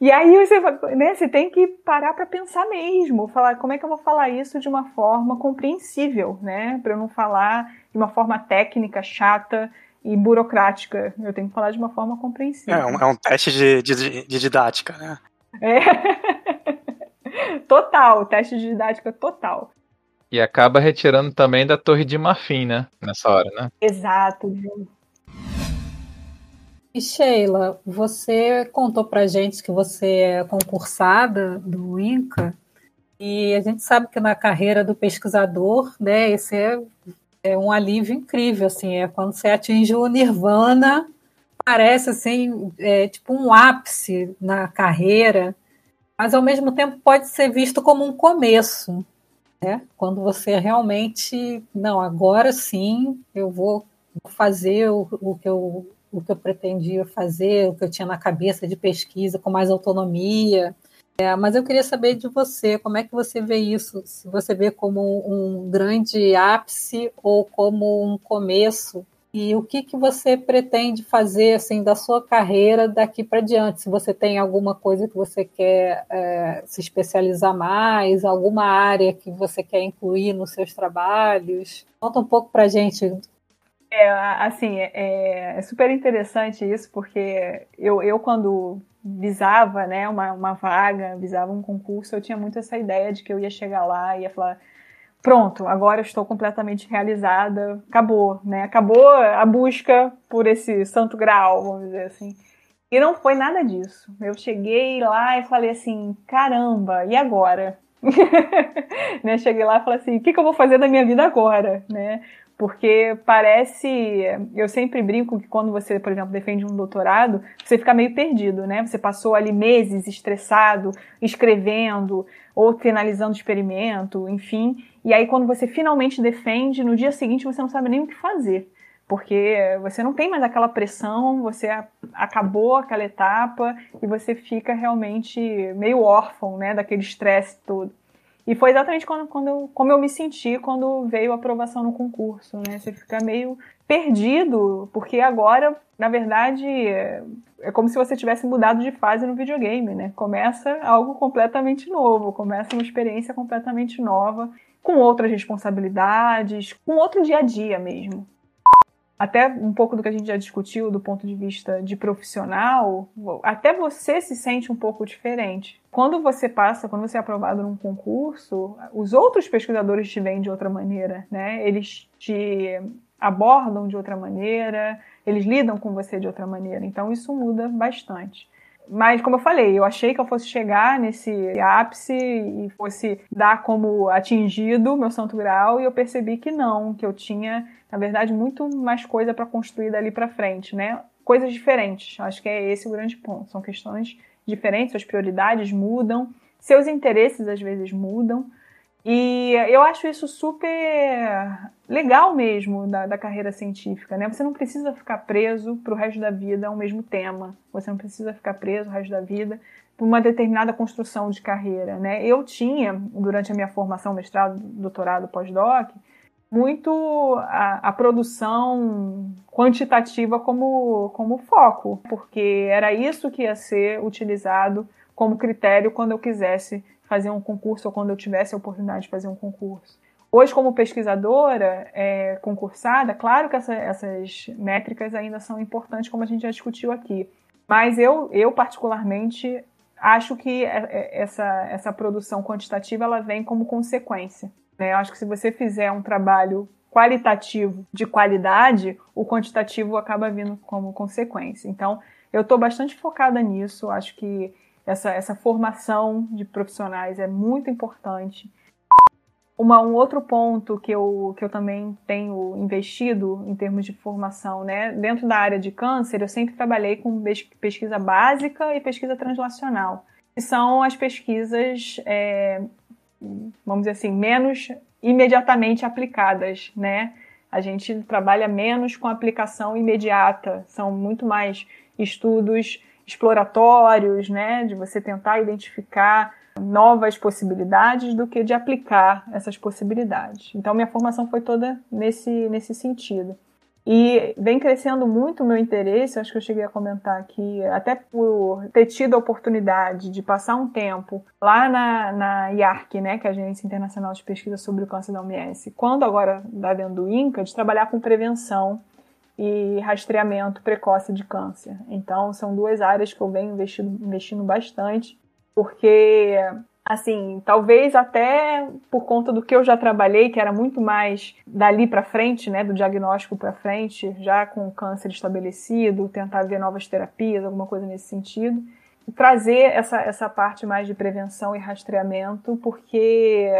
E aí você, né, você tem que parar para pensar mesmo, falar como é que eu vou falar isso de uma forma compreensível, né? Para eu não falar de uma forma técnica, chata e burocrática. Eu tenho que falar de uma forma compreensível. É um, é um teste de, de, de didática, né? É. [LAUGHS] [LAUGHS] total, teste de didática total. E acaba retirando também da torre de marfim, né? Nessa hora, né? Exato. E Sheila, você contou pra gente que você é concursada do INCA. E a gente sabe que na carreira do pesquisador, né, esse é, é um alívio incrível, assim, é quando você atinge o nirvana, parece assim, é, tipo um ápice na carreira, mas ao mesmo tempo pode ser visto como um começo, né? Quando você realmente, não, agora sim eu vou fazer o, o que eu o que eu pretendia fazer, o que eu tinha na cabeça de pesquisa com mais autonomia. É, mas eu queria saber de você, como é que você vê isso? Se você vê como um grande ápice ou como um começo? E o que, que você pretende fazer assim da sua carreira daqui para diante? Se você tem alguma coisa que você quer é, se especializar mais, alguma área que você quer incluir nos seus trabalhos? Conta um pouco para gente é, assim, é, é, super interessante isso, porque eu, eu quando visava né, uma, uma vaga, visava um concurso, eu tinha muito essa ideia de que eu ia chegar lá e ia falar, pronto, agora estou completamente realizada, acabou, né? Acabou a busca por esse santo grau, vamos dizer assim. E não foi nada disso. Eu cheguei lá e falei assim, caramba, e agora? [LAUGHS] né? Cheguei lá e falei assim, o que, que eu vou fazer da minha vida agora, né? Porque parece. Eu sempre brinco que quando você, por exemplo, defende um doutorado, você fica meio perdido, né? Você passou ali meses estressado, escrevendo, ou finalizando o experimento, enfim. E aí, quando você finalmente defende, no dia seguinte você não sabe nem o que fazer. Porque você não tem mais aquela pressão, você acabou aquela etapa e você fica realmente meio órfão, né? Daquele estresse todo. E foi exatamente quando, quando eu, como eu me senti quando veio a aprovação no concurso, né? Você fica meio perdido, porque agora, na verdade, é, é como se você tivesse mudado de fase no videogame, né? Começa algo completamente novo, começa uma experiência completamente nova, com outras responsabilidades, com outro dia a dia mesmo até um pouco do que a gente já discutiu do ponto de vista de profissional, até você se sente um pouco diferente. Quando você passa, quando você é aprovado num concurso, os outros pesquisadores te veem de outra maneira, né? Eles te abordam de outra maneira, eles lidam com você de outra maneira. Então isso muda bastante. Mas, como eu falei, eu achei que eu fosse chegar nesse ápice e fosse dar como atingido meu santo grau, e eu percebi que não, que eu tinha, na verdade, muito mais coisa para construir dali para frente, né? Coisas diferentes. Acho que é esse o grande ponto. São questões diferentes, suas prioridades mudam, seus interesses às vezes mudam. E eu acho isso super legal mesmo da, da carreira científica, né? Você não precisa ficar preso para o resto da vida ao mesmo tema. Você não precisa ficar preso o resto da vida por uma determinada construção de carreira, né? Eu tinha, durante a minha formação, mestrado, doutorado, pós-doc, muito a, a, produção quantitativa como, como foco, porque era isso que ia ser utilizado como critério quando eu quisesse fazer um concurso ou quando eu tivesse a oportunidade de fazer um concurso. Hoje, como pesquisadora é, concursada, claro que essa, essas métricas ainda são importantes, como a gente já discutiu aqui. Mas eu, eu particularmente, acho que é, é, essa, essa produção quantitativa ela vem como consequência. Né? Eu acho que se você fizer um trabalho qualitativo de qualidade, o quantitativo acaba vindo como consequência. Então, eu estou bastante focada nisso. Acho que essa, essa formação de profissionais é muito importante. Uma, um outro ponto que eu, que eu também tenho investido em termos de formação, né? Dentro da área de câncer, eu sempre trabalhei com pesquisa básica e pesquisa translacional, que são as pesquisas, é, vamos dizer assim, menos imediatamente aplicadas, né? A gente trabalha menos com aplicação imediata, são muito mais estudos exploratórios, né, de você tentar identificar novas possibilidades do que de aplicar essas possibilidades. Então minha formação foi toda nesse nesse sentido. E vem crescendo muito o meu interesse, acho que eu cheguei a comentar aqui, até por ter tido a oportunidade de passar um tempo lá na, na IARC, né, que é a Agência Internacional de Pesquisa sobre o Câncer da OMS, quando agora da do INCA, de trabalhar com prevenção e rastreamento precoce de câncer. Então, são duas áreas que eu venho investindo, investindo bastante, porque, assim, talvez até por conta do que eu já trabalhei, que era muito mais dali para frente, né, do diagnóstico para frente, já com câncer estabelecido, tentar ver novas terapias, alguma coisa nesse sentido. trazer essa, essa parte mais de prevenção e rastreamento, porque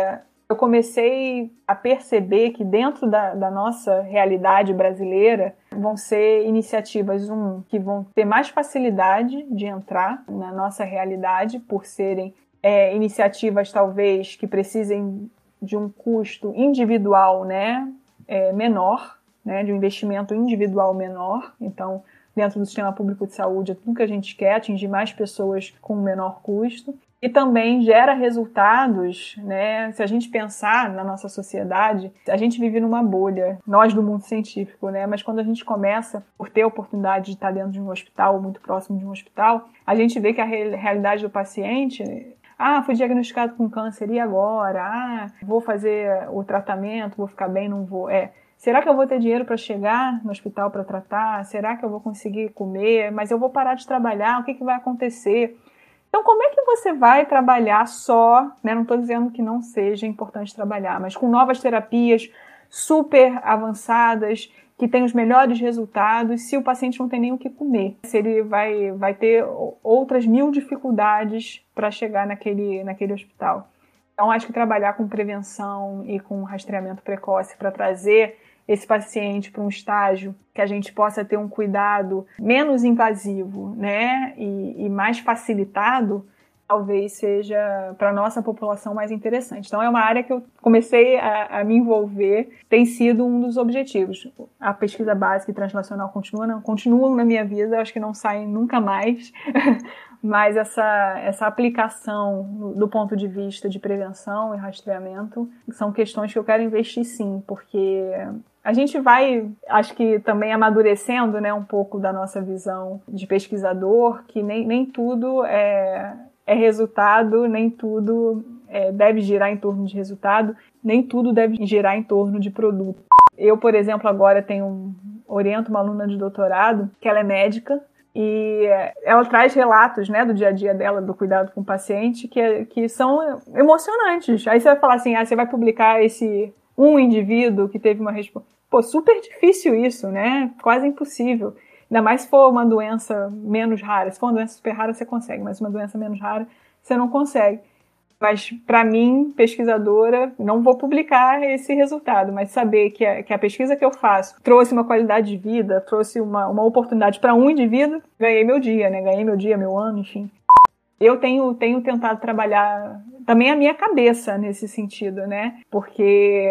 eu comecei a perceber que dentro da, da, nossa realidade brasileira vão ser iniciativas um que vão ter mais facilidade de entrar na nossa realidade por serem é, iniciativas talvez que precisem de um custo individual, né, é, menor, né, de um investimento individual menor. Então, dentro do sistema público de saúde, é tudo que a gente quer, atingir mais pessoas com menor custo e também gera resultados, né? Se a gente pensar na nossa sociedade, a gente vive numa bolha, nós do mundo científico, né? Mas quando a gente começa por ter a oportunidade de estar dentro de um hospital, muito próximo de um hospital, a gente vê que a realidade do paciente ah, fui diagnosticado com câncer e agora? Ah, vou fazer o tratamento, vou ficar bem, não vou. É, será que eu vou ter dinheiro para chegar no hospital para tratar? Será que eu vou conseguir comer? Mas eu vou parar de trabalhar? O que, que vai acontecer? Então, como é que você vai trabalhar só, né? Não estou dizendo que não seja importante trabalhar, mas com novas terapias super avançadas, que tem os melhores resultados, se o paciente não tem nem o que comer. Se ele vai, vai ter outras mil dificuldades para chegar naquele, naquele hospital. Então, acho que trabalhar com prevenção e com rastreamento precoce para trazer esse paciente para um estágio que a gente possa ter um cuidado menos invasivo, né, e, e mais facilitado, talvez seja para nossa população mais interessante. Então é uma área que eu comecei a, a, me envolver, tem sido um dos objetivos. A pesquisa básica e translacional continua, não, continuam na minha vida, acho que não saem nunca mais, [LAUGHS] mas essa, essa aplicação do ponto de vista de prevenção e rastreamento são questões que eu quero investir sim, porque a gente vai, acho que também amadurecendo né, um pouco da nossa visão de pesquisador, que nem, nem tudo é, é resultado, nem tudo é, deve girar em torno de resultado, nem tudo deve girar em torno de produto. Eu, por exemplo, agora tenho oriento uma aluna de doutorado que ela é médica e ela traz relatos né, do dia a dia dela, do cuidado com o paciente, que, que são emocionantes. Aí você vai falar assim, ah, você vai publicar esse um indivíduo que teve uma resposta Pô, super difícil isso, né? Quase impossível. Ainda mais se for uma doença menos rara. Se for uma doença super rara, você consegue, mas uma doença menos rara, você não consegue. Mas, para mim, pesquisadora, não vou publicar esse resultado, mas saber que a, que a pesquisa que eu faço trouxe uma qualidade de vida, trouxe uma, uma oportunidade para um indivíduo, ganhei meu dia, né? Ganhei meu dia, meu ano, enfim. Eu tenho, tenho tentado trabalhar também a minha cabeça nesse sentido, né? Porque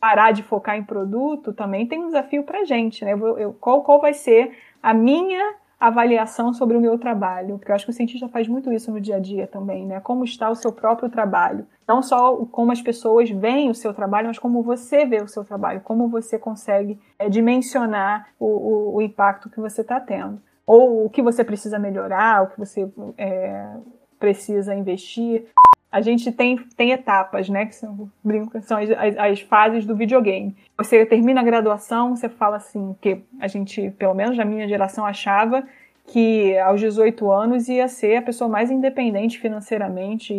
parar de focar em produto também tem um desafio para gente, né? Eu, eu, qual, qual vai ser a minha avaliação sobre o meu trabalho? Porque eu acho que o cientista faz muito isso no dia a dia também, né? Como está o seu próprio trabalho? Não só como as pessoas veem o seu trabalho, mas como você vê o seu trabalho, como você consegue é, dimensionar o, o, o, impacto que você está tendo. Ou o que você precisa melhorar, o que você é, precisa investir a gente tem, tem etapas, né? Que são, são as, as, as, fases do videogame. Você termina a graduação, você fala assim, que a gente, pelo menos na minha geração, achava que aos 18 anos ia ser a pessoa mais independente financeiramente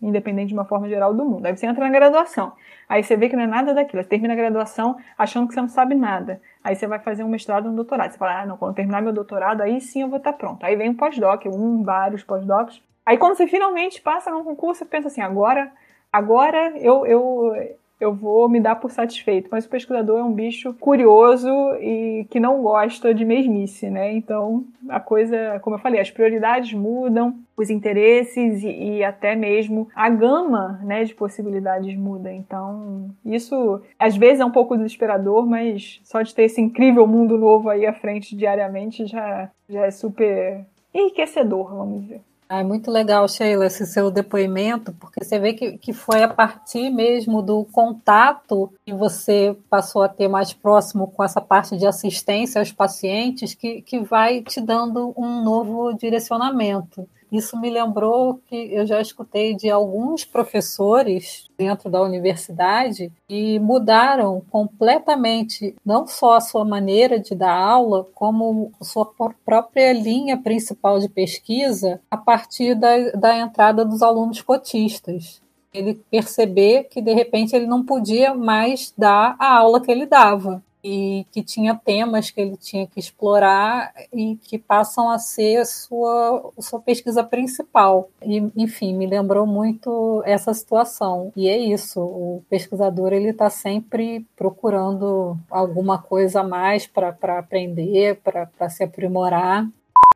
independente de uma forma geral do mundo. Aí você entra na graduação. Aí você vê que não é nada daquilo. Você termina a graduação achando que você não sabe nada. Aí você vai fazer um mestrado, um doutorado. Você fala, ah, não, quando terminar meu doutorado, aí sim eu vou estar pronto. Aí vem um pós-doc, um, vários pós-docs. Aí quando você finalmente passa num concurso, você pensa assim, agora, agora eu, eu, eu vou me dar por satisfeito. Mas o pesquisador é um bicho curioso e que não gosta de mesmice, né? Então a coisa, como eu falei, as prioridades mudam, os interesses e, e até mesmo a gama né, de possibilidades muda. Então isso às vezes é um pouco desesperador, mas só de ter esse incrível mundo novo aí à frente diariamente já, já é super enriquecedor, vamos dizer. É muito legal, Sheila, esse seu depoimento, porque você vê que, que foi a partir mesmo do contato que você passou a ter mais próximo com essa parte de assistência aos pacientes que, que vai te dando um novo direcionamento. Isso me lembrou que eu já escutei de alguns professores dentro da universidade e mudaram completamente não só a sua maneira de dar aula, como sua própria linha principal de pesquisa a partir da, da entrada dos alunos cotistas. Ele perceber que de repente ele não podia mais dar a aula que ele dava e que tinha temas que ele tinha que explorar e que passam a ser sua sua pesquisa principal. E, enfim, me lembrou muito essa situação. E é isso, o pesquisador ele está sempre procurando alguma coisa a mais para aprender, para se aprimorar.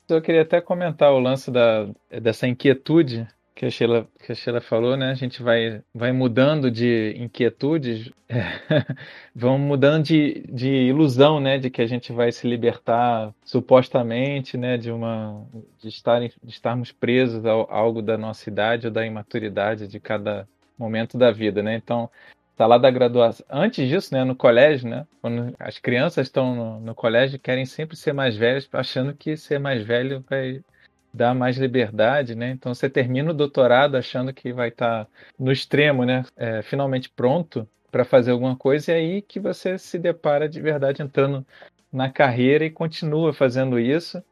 Eu queria até comentar o lance da, dessa inquietude que a Sheila, que a Sheila falou, né? A gente vai, vai mudando de inquietudes, [LAUGHS] é, vão mudando de, de ilusão, né? De que a gente vai se libertar supostamente, né? De uma de, estar, de estarmos presos a algo da nossa idade ou da imaturidade de cada momento da vida, né? Então, tá lá da graduação. Antes disso, né? No colégio, né? Quando as crianças estão no, no colégio, querem sempre ser mais velhas, achando que ser mais velho vai dá mais liberdade, né? Então você termina o doutorado achando que vai estar tá no extremo, né? É, finalmente pronto para fazer alguma coisa e aí que você se depara de verdade entrando na carreira e continua fazendo isso,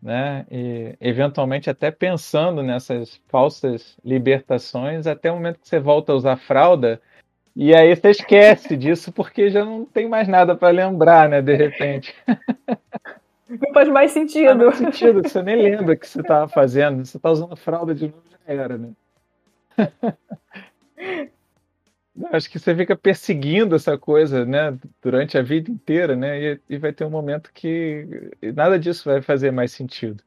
né? E eventualmente até pensando nessas falsas libertações até o momento que você volta a usar fralda e aí você esquece disso porque já não tem mais nada para lembrar, né? De repente. [LAUGHS] Não faz mais sentido. Não faz sentido, você nem lembra o que você estava fazendo. Você está usando fralda de novo, já era, né? [LAUGHS] Acho que você fica perseguindo essa coisa, né, durante a vida inteira, né, e, e, vai ter um momento que nada disso vai fazer mais sentido.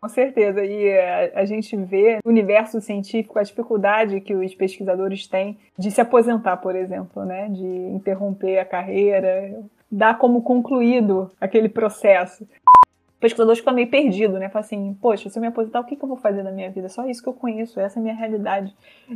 Com certeza, e a, a gente vê no universo científico a dificuldade que os pesquisadores têm de se aposentar, por exemplo, né, de interromper a carreira, dar como concluído aquele processo. O pesquisador fica meio perdido, né? Fala assim, poxa, se eu me aposentar, o que, que eu vou fazer da minha vida? Só isso que eu conheço, essa é a minha realidade. [LAUGHS]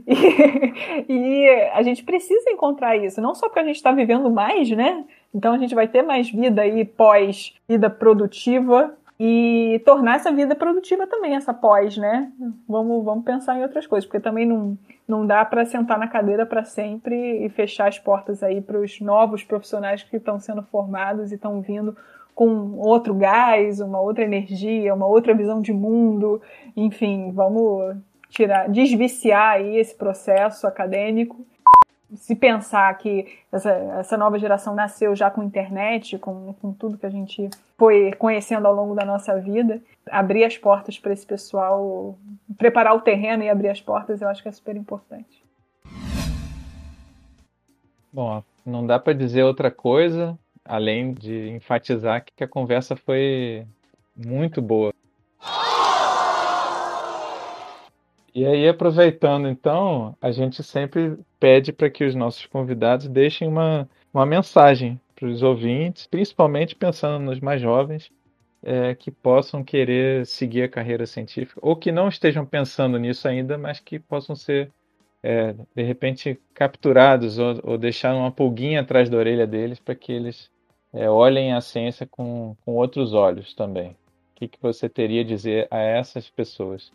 E, e a gente precisa encontrar isso, não só porque a gente está vivendo mais, né? Então a gente vai ter mais vida aí pós vida produtiva, e tornar essa vida produtiva também, essa pós, né? Vamos, vamos pensar em outras coisas, porque também não, não dá para sentar na cadeira para sempre e fechar as portas aí para os novos profissionais que estão sendo formados e estão vindo com outro gás, uma outra energia, uma outra visão de mundo, enfim, vamos tirar, desviciar aí esse processo acadêmico se pensar que essa, essa nova geração nasceu já com internet, com, com tudo que a gente foi conhecendo ao longo da nossa vida, abrir as portas para esse pessoal, preparar o terreno e abrir as portas, eu acho que é super importante. Bom, não dá para dizer outra coisa além de enfatizar que a conversa foi muito boa. E aí, aproveitando então, a gente sempre pede para que os nossos convidados deixem uma, uma mensagem para os ouvintes, principalmente pensando nos mais jovens, é, que possam querer seguir a carreira científica, ou que não estejam pensando nisso ainda, mas que possam ser, é, de repente, capturados ou, ou deixar uma pulguinha atrás da orelha deles para que eles é, olhem a ciência com, com outros olhos também. O que, que você teria a dizer a essas pessoas?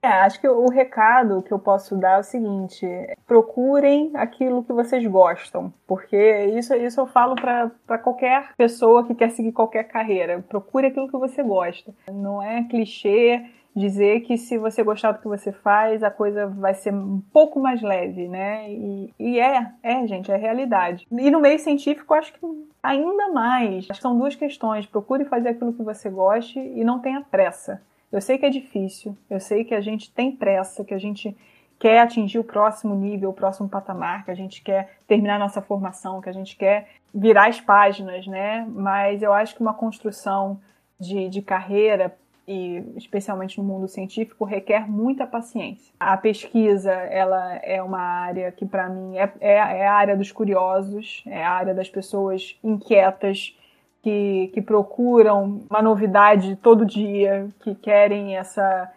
É, acho que o recado que eu posso dar é o seguinte: procurem aquilo que vocês gostam, porque isso, isso eu falo para qualquer pessoa que quer seguir qualquer carreira. Procure aquilo que você gosta. Não é clichê dizer que se você gostar do que você faz, a coisa vai ser um pouco mais leve, né? E, e é, é, gente, é realidade. E no meio científico, acho que ainda mais. São duas questões. Procure fazer aquilo que você goste e não tenha pressa. Eu sei que é difícil, eu sei que a gente tem pressa, que a gente quer atingir o próximo nível, o próximo patamar, que a gente quer terminar nossa formação, que a gente quer virar as páginas, né? Mas eu acho que uma construção de, de carreira e especialmente no mundo científico requer muita paciência. A pesquisa ela é uma área que para mim é, é, é, a área dos curiosos, é a área das pessoas inquietas que, que procuram uma novidade todo dia, que querem essa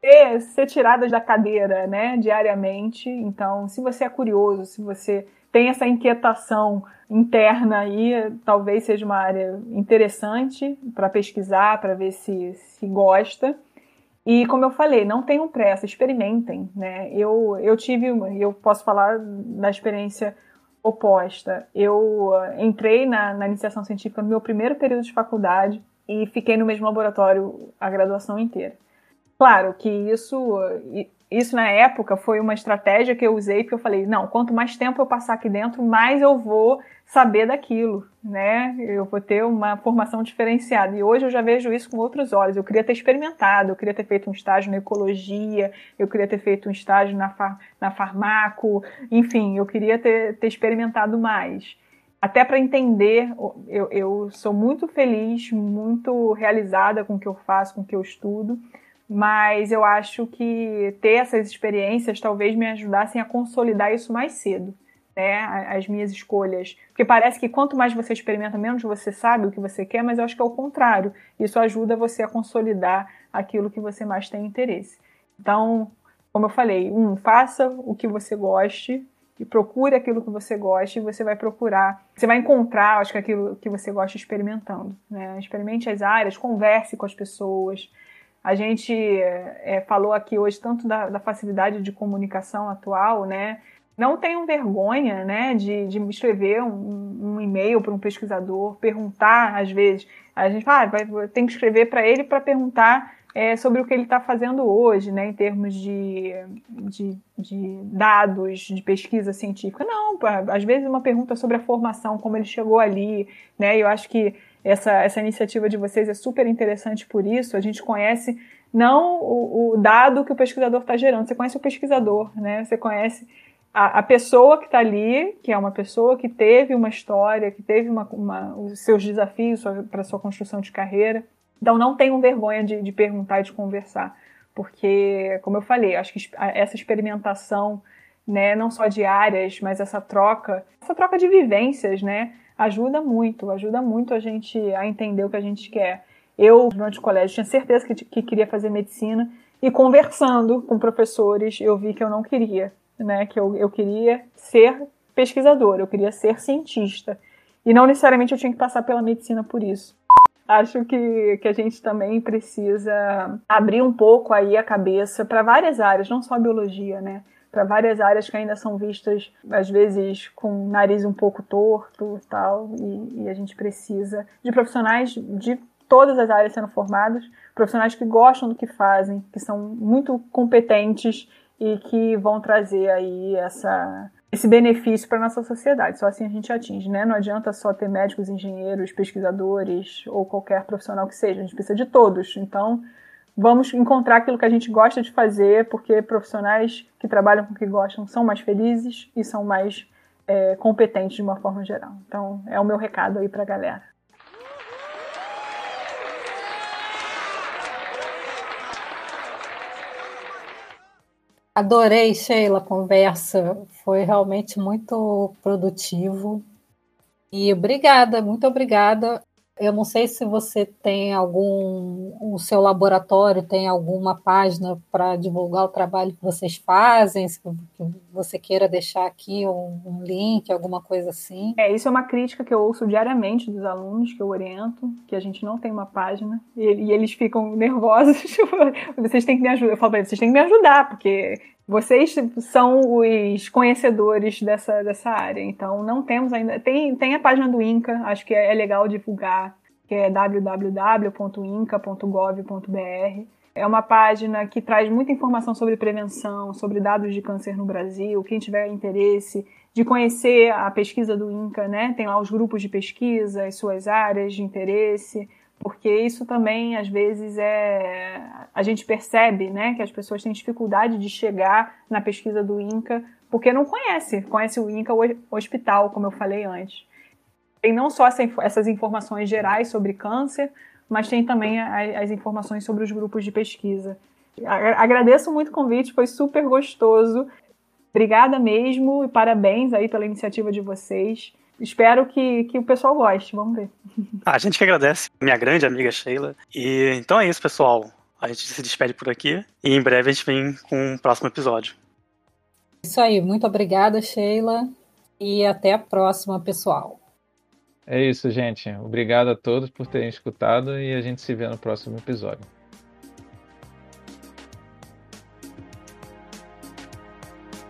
ser, ser tiradas da cadeira, né, diariamente. Então, se você é curioso, se você tem essa inquietação interna aí, talvez seja uma área interessante para pesquisar, para ver se, se gosta. E como eu falei, não tenham pressa, experimentem, né? Eu, eu tive, eu posso falar da experiência oposta. Eu uh, entrei na, na iniciação científica no meu primeiro período de faculdade e fiquei no mesmo laboratório a graduação inteira. Claro que isso uh, isso na época foi uma estratégia que eu usei, porque eu falei, não, quanto mais tempo eu passar aqui dentro, mais eu vou saber daquilo, né? Eu vou ter uma formação diferenciada. E hoje eu já vejo isso com outros olhos. Eu queria ter experimentado, eu queria ter feito um estágio na ecologia, eu queria ter feito um estágio na, far, na farmaco, enfim, eu queria ter, ter experimentado mais. Até para entender, eu, eu sou muito feliz, muito realizada com o que eu faço, com o que eu estudo, mas eu acho que ter essas experiências talvez me ajudassem a consolidar isso mais cedo né, as minhas escolhas. Porque parece que quanto mais você experimenta, menos você sabe o que você quer, mas eu acho que é o contrário. Isso ajuda você a consolidar aquilo que você mais tem interesse. Então, como eu falei, um, faça o que você goste e procure aquilo que você gosta e você vai procurar, você vai encontrar, acho que aquilo que você gosta experimentando. Né? Experimente as áreas, converse com as pessoas. A gente é, falou aqui hoje tanto da, da facilidade de comunicação atual, né? não tenham vergonha né, de, de escrever um, um e-mail para um pesquisador, perguntar, às vezes, a gente fala, ah, vai, tem que escrever para ele para perguntar é, sobre o que ele está fazendo hoje, né, em termos de, de, de, dados, de pesquisa científica. Não, às vezes uma pergunta sobre a formação, como ele chegou ali, né, eu acho que essa, essa iniciativa de vocês é super interessante por isso, a gente conhece não o, o dado que o pesquisador está gerando, você conhece o pesquisador, né, você conhece a, a pessoa que está ali, que é uma pessoa que teve uma história, que teve uma, uma os seus desafios para sua construção de carreira. Então não tenham vergonha de, de perguntar e de conversar, porque, como eu falei, acho que essa experimentação, né, não só de áreas, mas essa troca, essa troca de vivências, né, ajuda muito, ajuda muito a gente a entender o que a gente quer. Eu, durante o colégio, tinha certeza que, que queria fazer medicina e conversando com professores, eu vi que eu não queria né? Que eu, eu queria ser pesquisador, eu queria ser cientista. E não necessariamente eu tinha que passar pela medicina por isso. Acho que, que a gente também precisa abrir um pouco aí a cabeça para várias áreas, não só biologia, né? Para várias áreas que ainda são vistas, às vezes, com o nariz um pouco torto tal. E, e a gente precisa de profissionais de todas as áreas sendo formados, profissionais que gostam do que fazem, que são muito competentes e que vão trazer aí essa, esse benefício para nossa sociedade. Só assim a gente atinge, né? Não adianta só ter médicos, engenheiros, pesquisadores ou qualquer profissional que seja, a gente precisa de todos. Então, vamos encontrar aquilo que a gente gosta de fazer, porque profissionais que trabalham com o que gostam são mais felizes e são mais é, competentes de uma forma geral. Então, é o meu recado aí para a galera. Adorei, Sheila, a conversa. Foi realmente muito produtivo. E obrigada, muito obrigada. Eu não sei se você tem algum, o seu laboratório tem alguma página para divulgar o trabalho que vocês fazem, se você queira deixar aqui um, um, link, alguma coisa assim. É, isso é uma crítica que eu ouço diariamente dos alunos que eu oriento, que a gente não tem uma página, e, e eles ficam [LAUGHS] nervosos, tipo, vocês têm que me ajudar. Eu falo para eles, vocês têm que me ajudar, porque vocês são os conhecedores dessa, dessa área, então não temos ainda. Tem, tem a página do INCA, acho que é, é legal divulgar, que é www.inca.gov.br. É uma página que traz muita informação sobre prevenção, sobre dados de câncer no Brasil. Quem tiver interesse de conhecer a pesquisa do INCA, né? Tem lá os grupos de pesquisa, as suas áreas de interesse porque isso também às vezes é a gente percebe, né, que as pessoas têm dificuldade de chegar na pesquisa do INCA porque não conhece, conhece o INCA o hospital, como eu falei antes. Tem não só essa, essas informações gerais sobre câncer, mas tem também as informações sobre os grupos de pesquisa. Agradeço muito o convite, foi super gostoso. Obrigada mesmo e parabéns aí pela iniciativa de vocês espero que, que o pessoal goste. Vamos ver. A gente que agradece, minha grande amiga Sheila. E então é isso, pessoal. A gente se despede por aqui e em breve a gente vem com o um próximo episódio. Isso aí, muito obrigada, Sheila, e até a próxima, pessoal. É isso, gente. Obrigado a todos por terem escutado e a gente se vê no próximo episódio.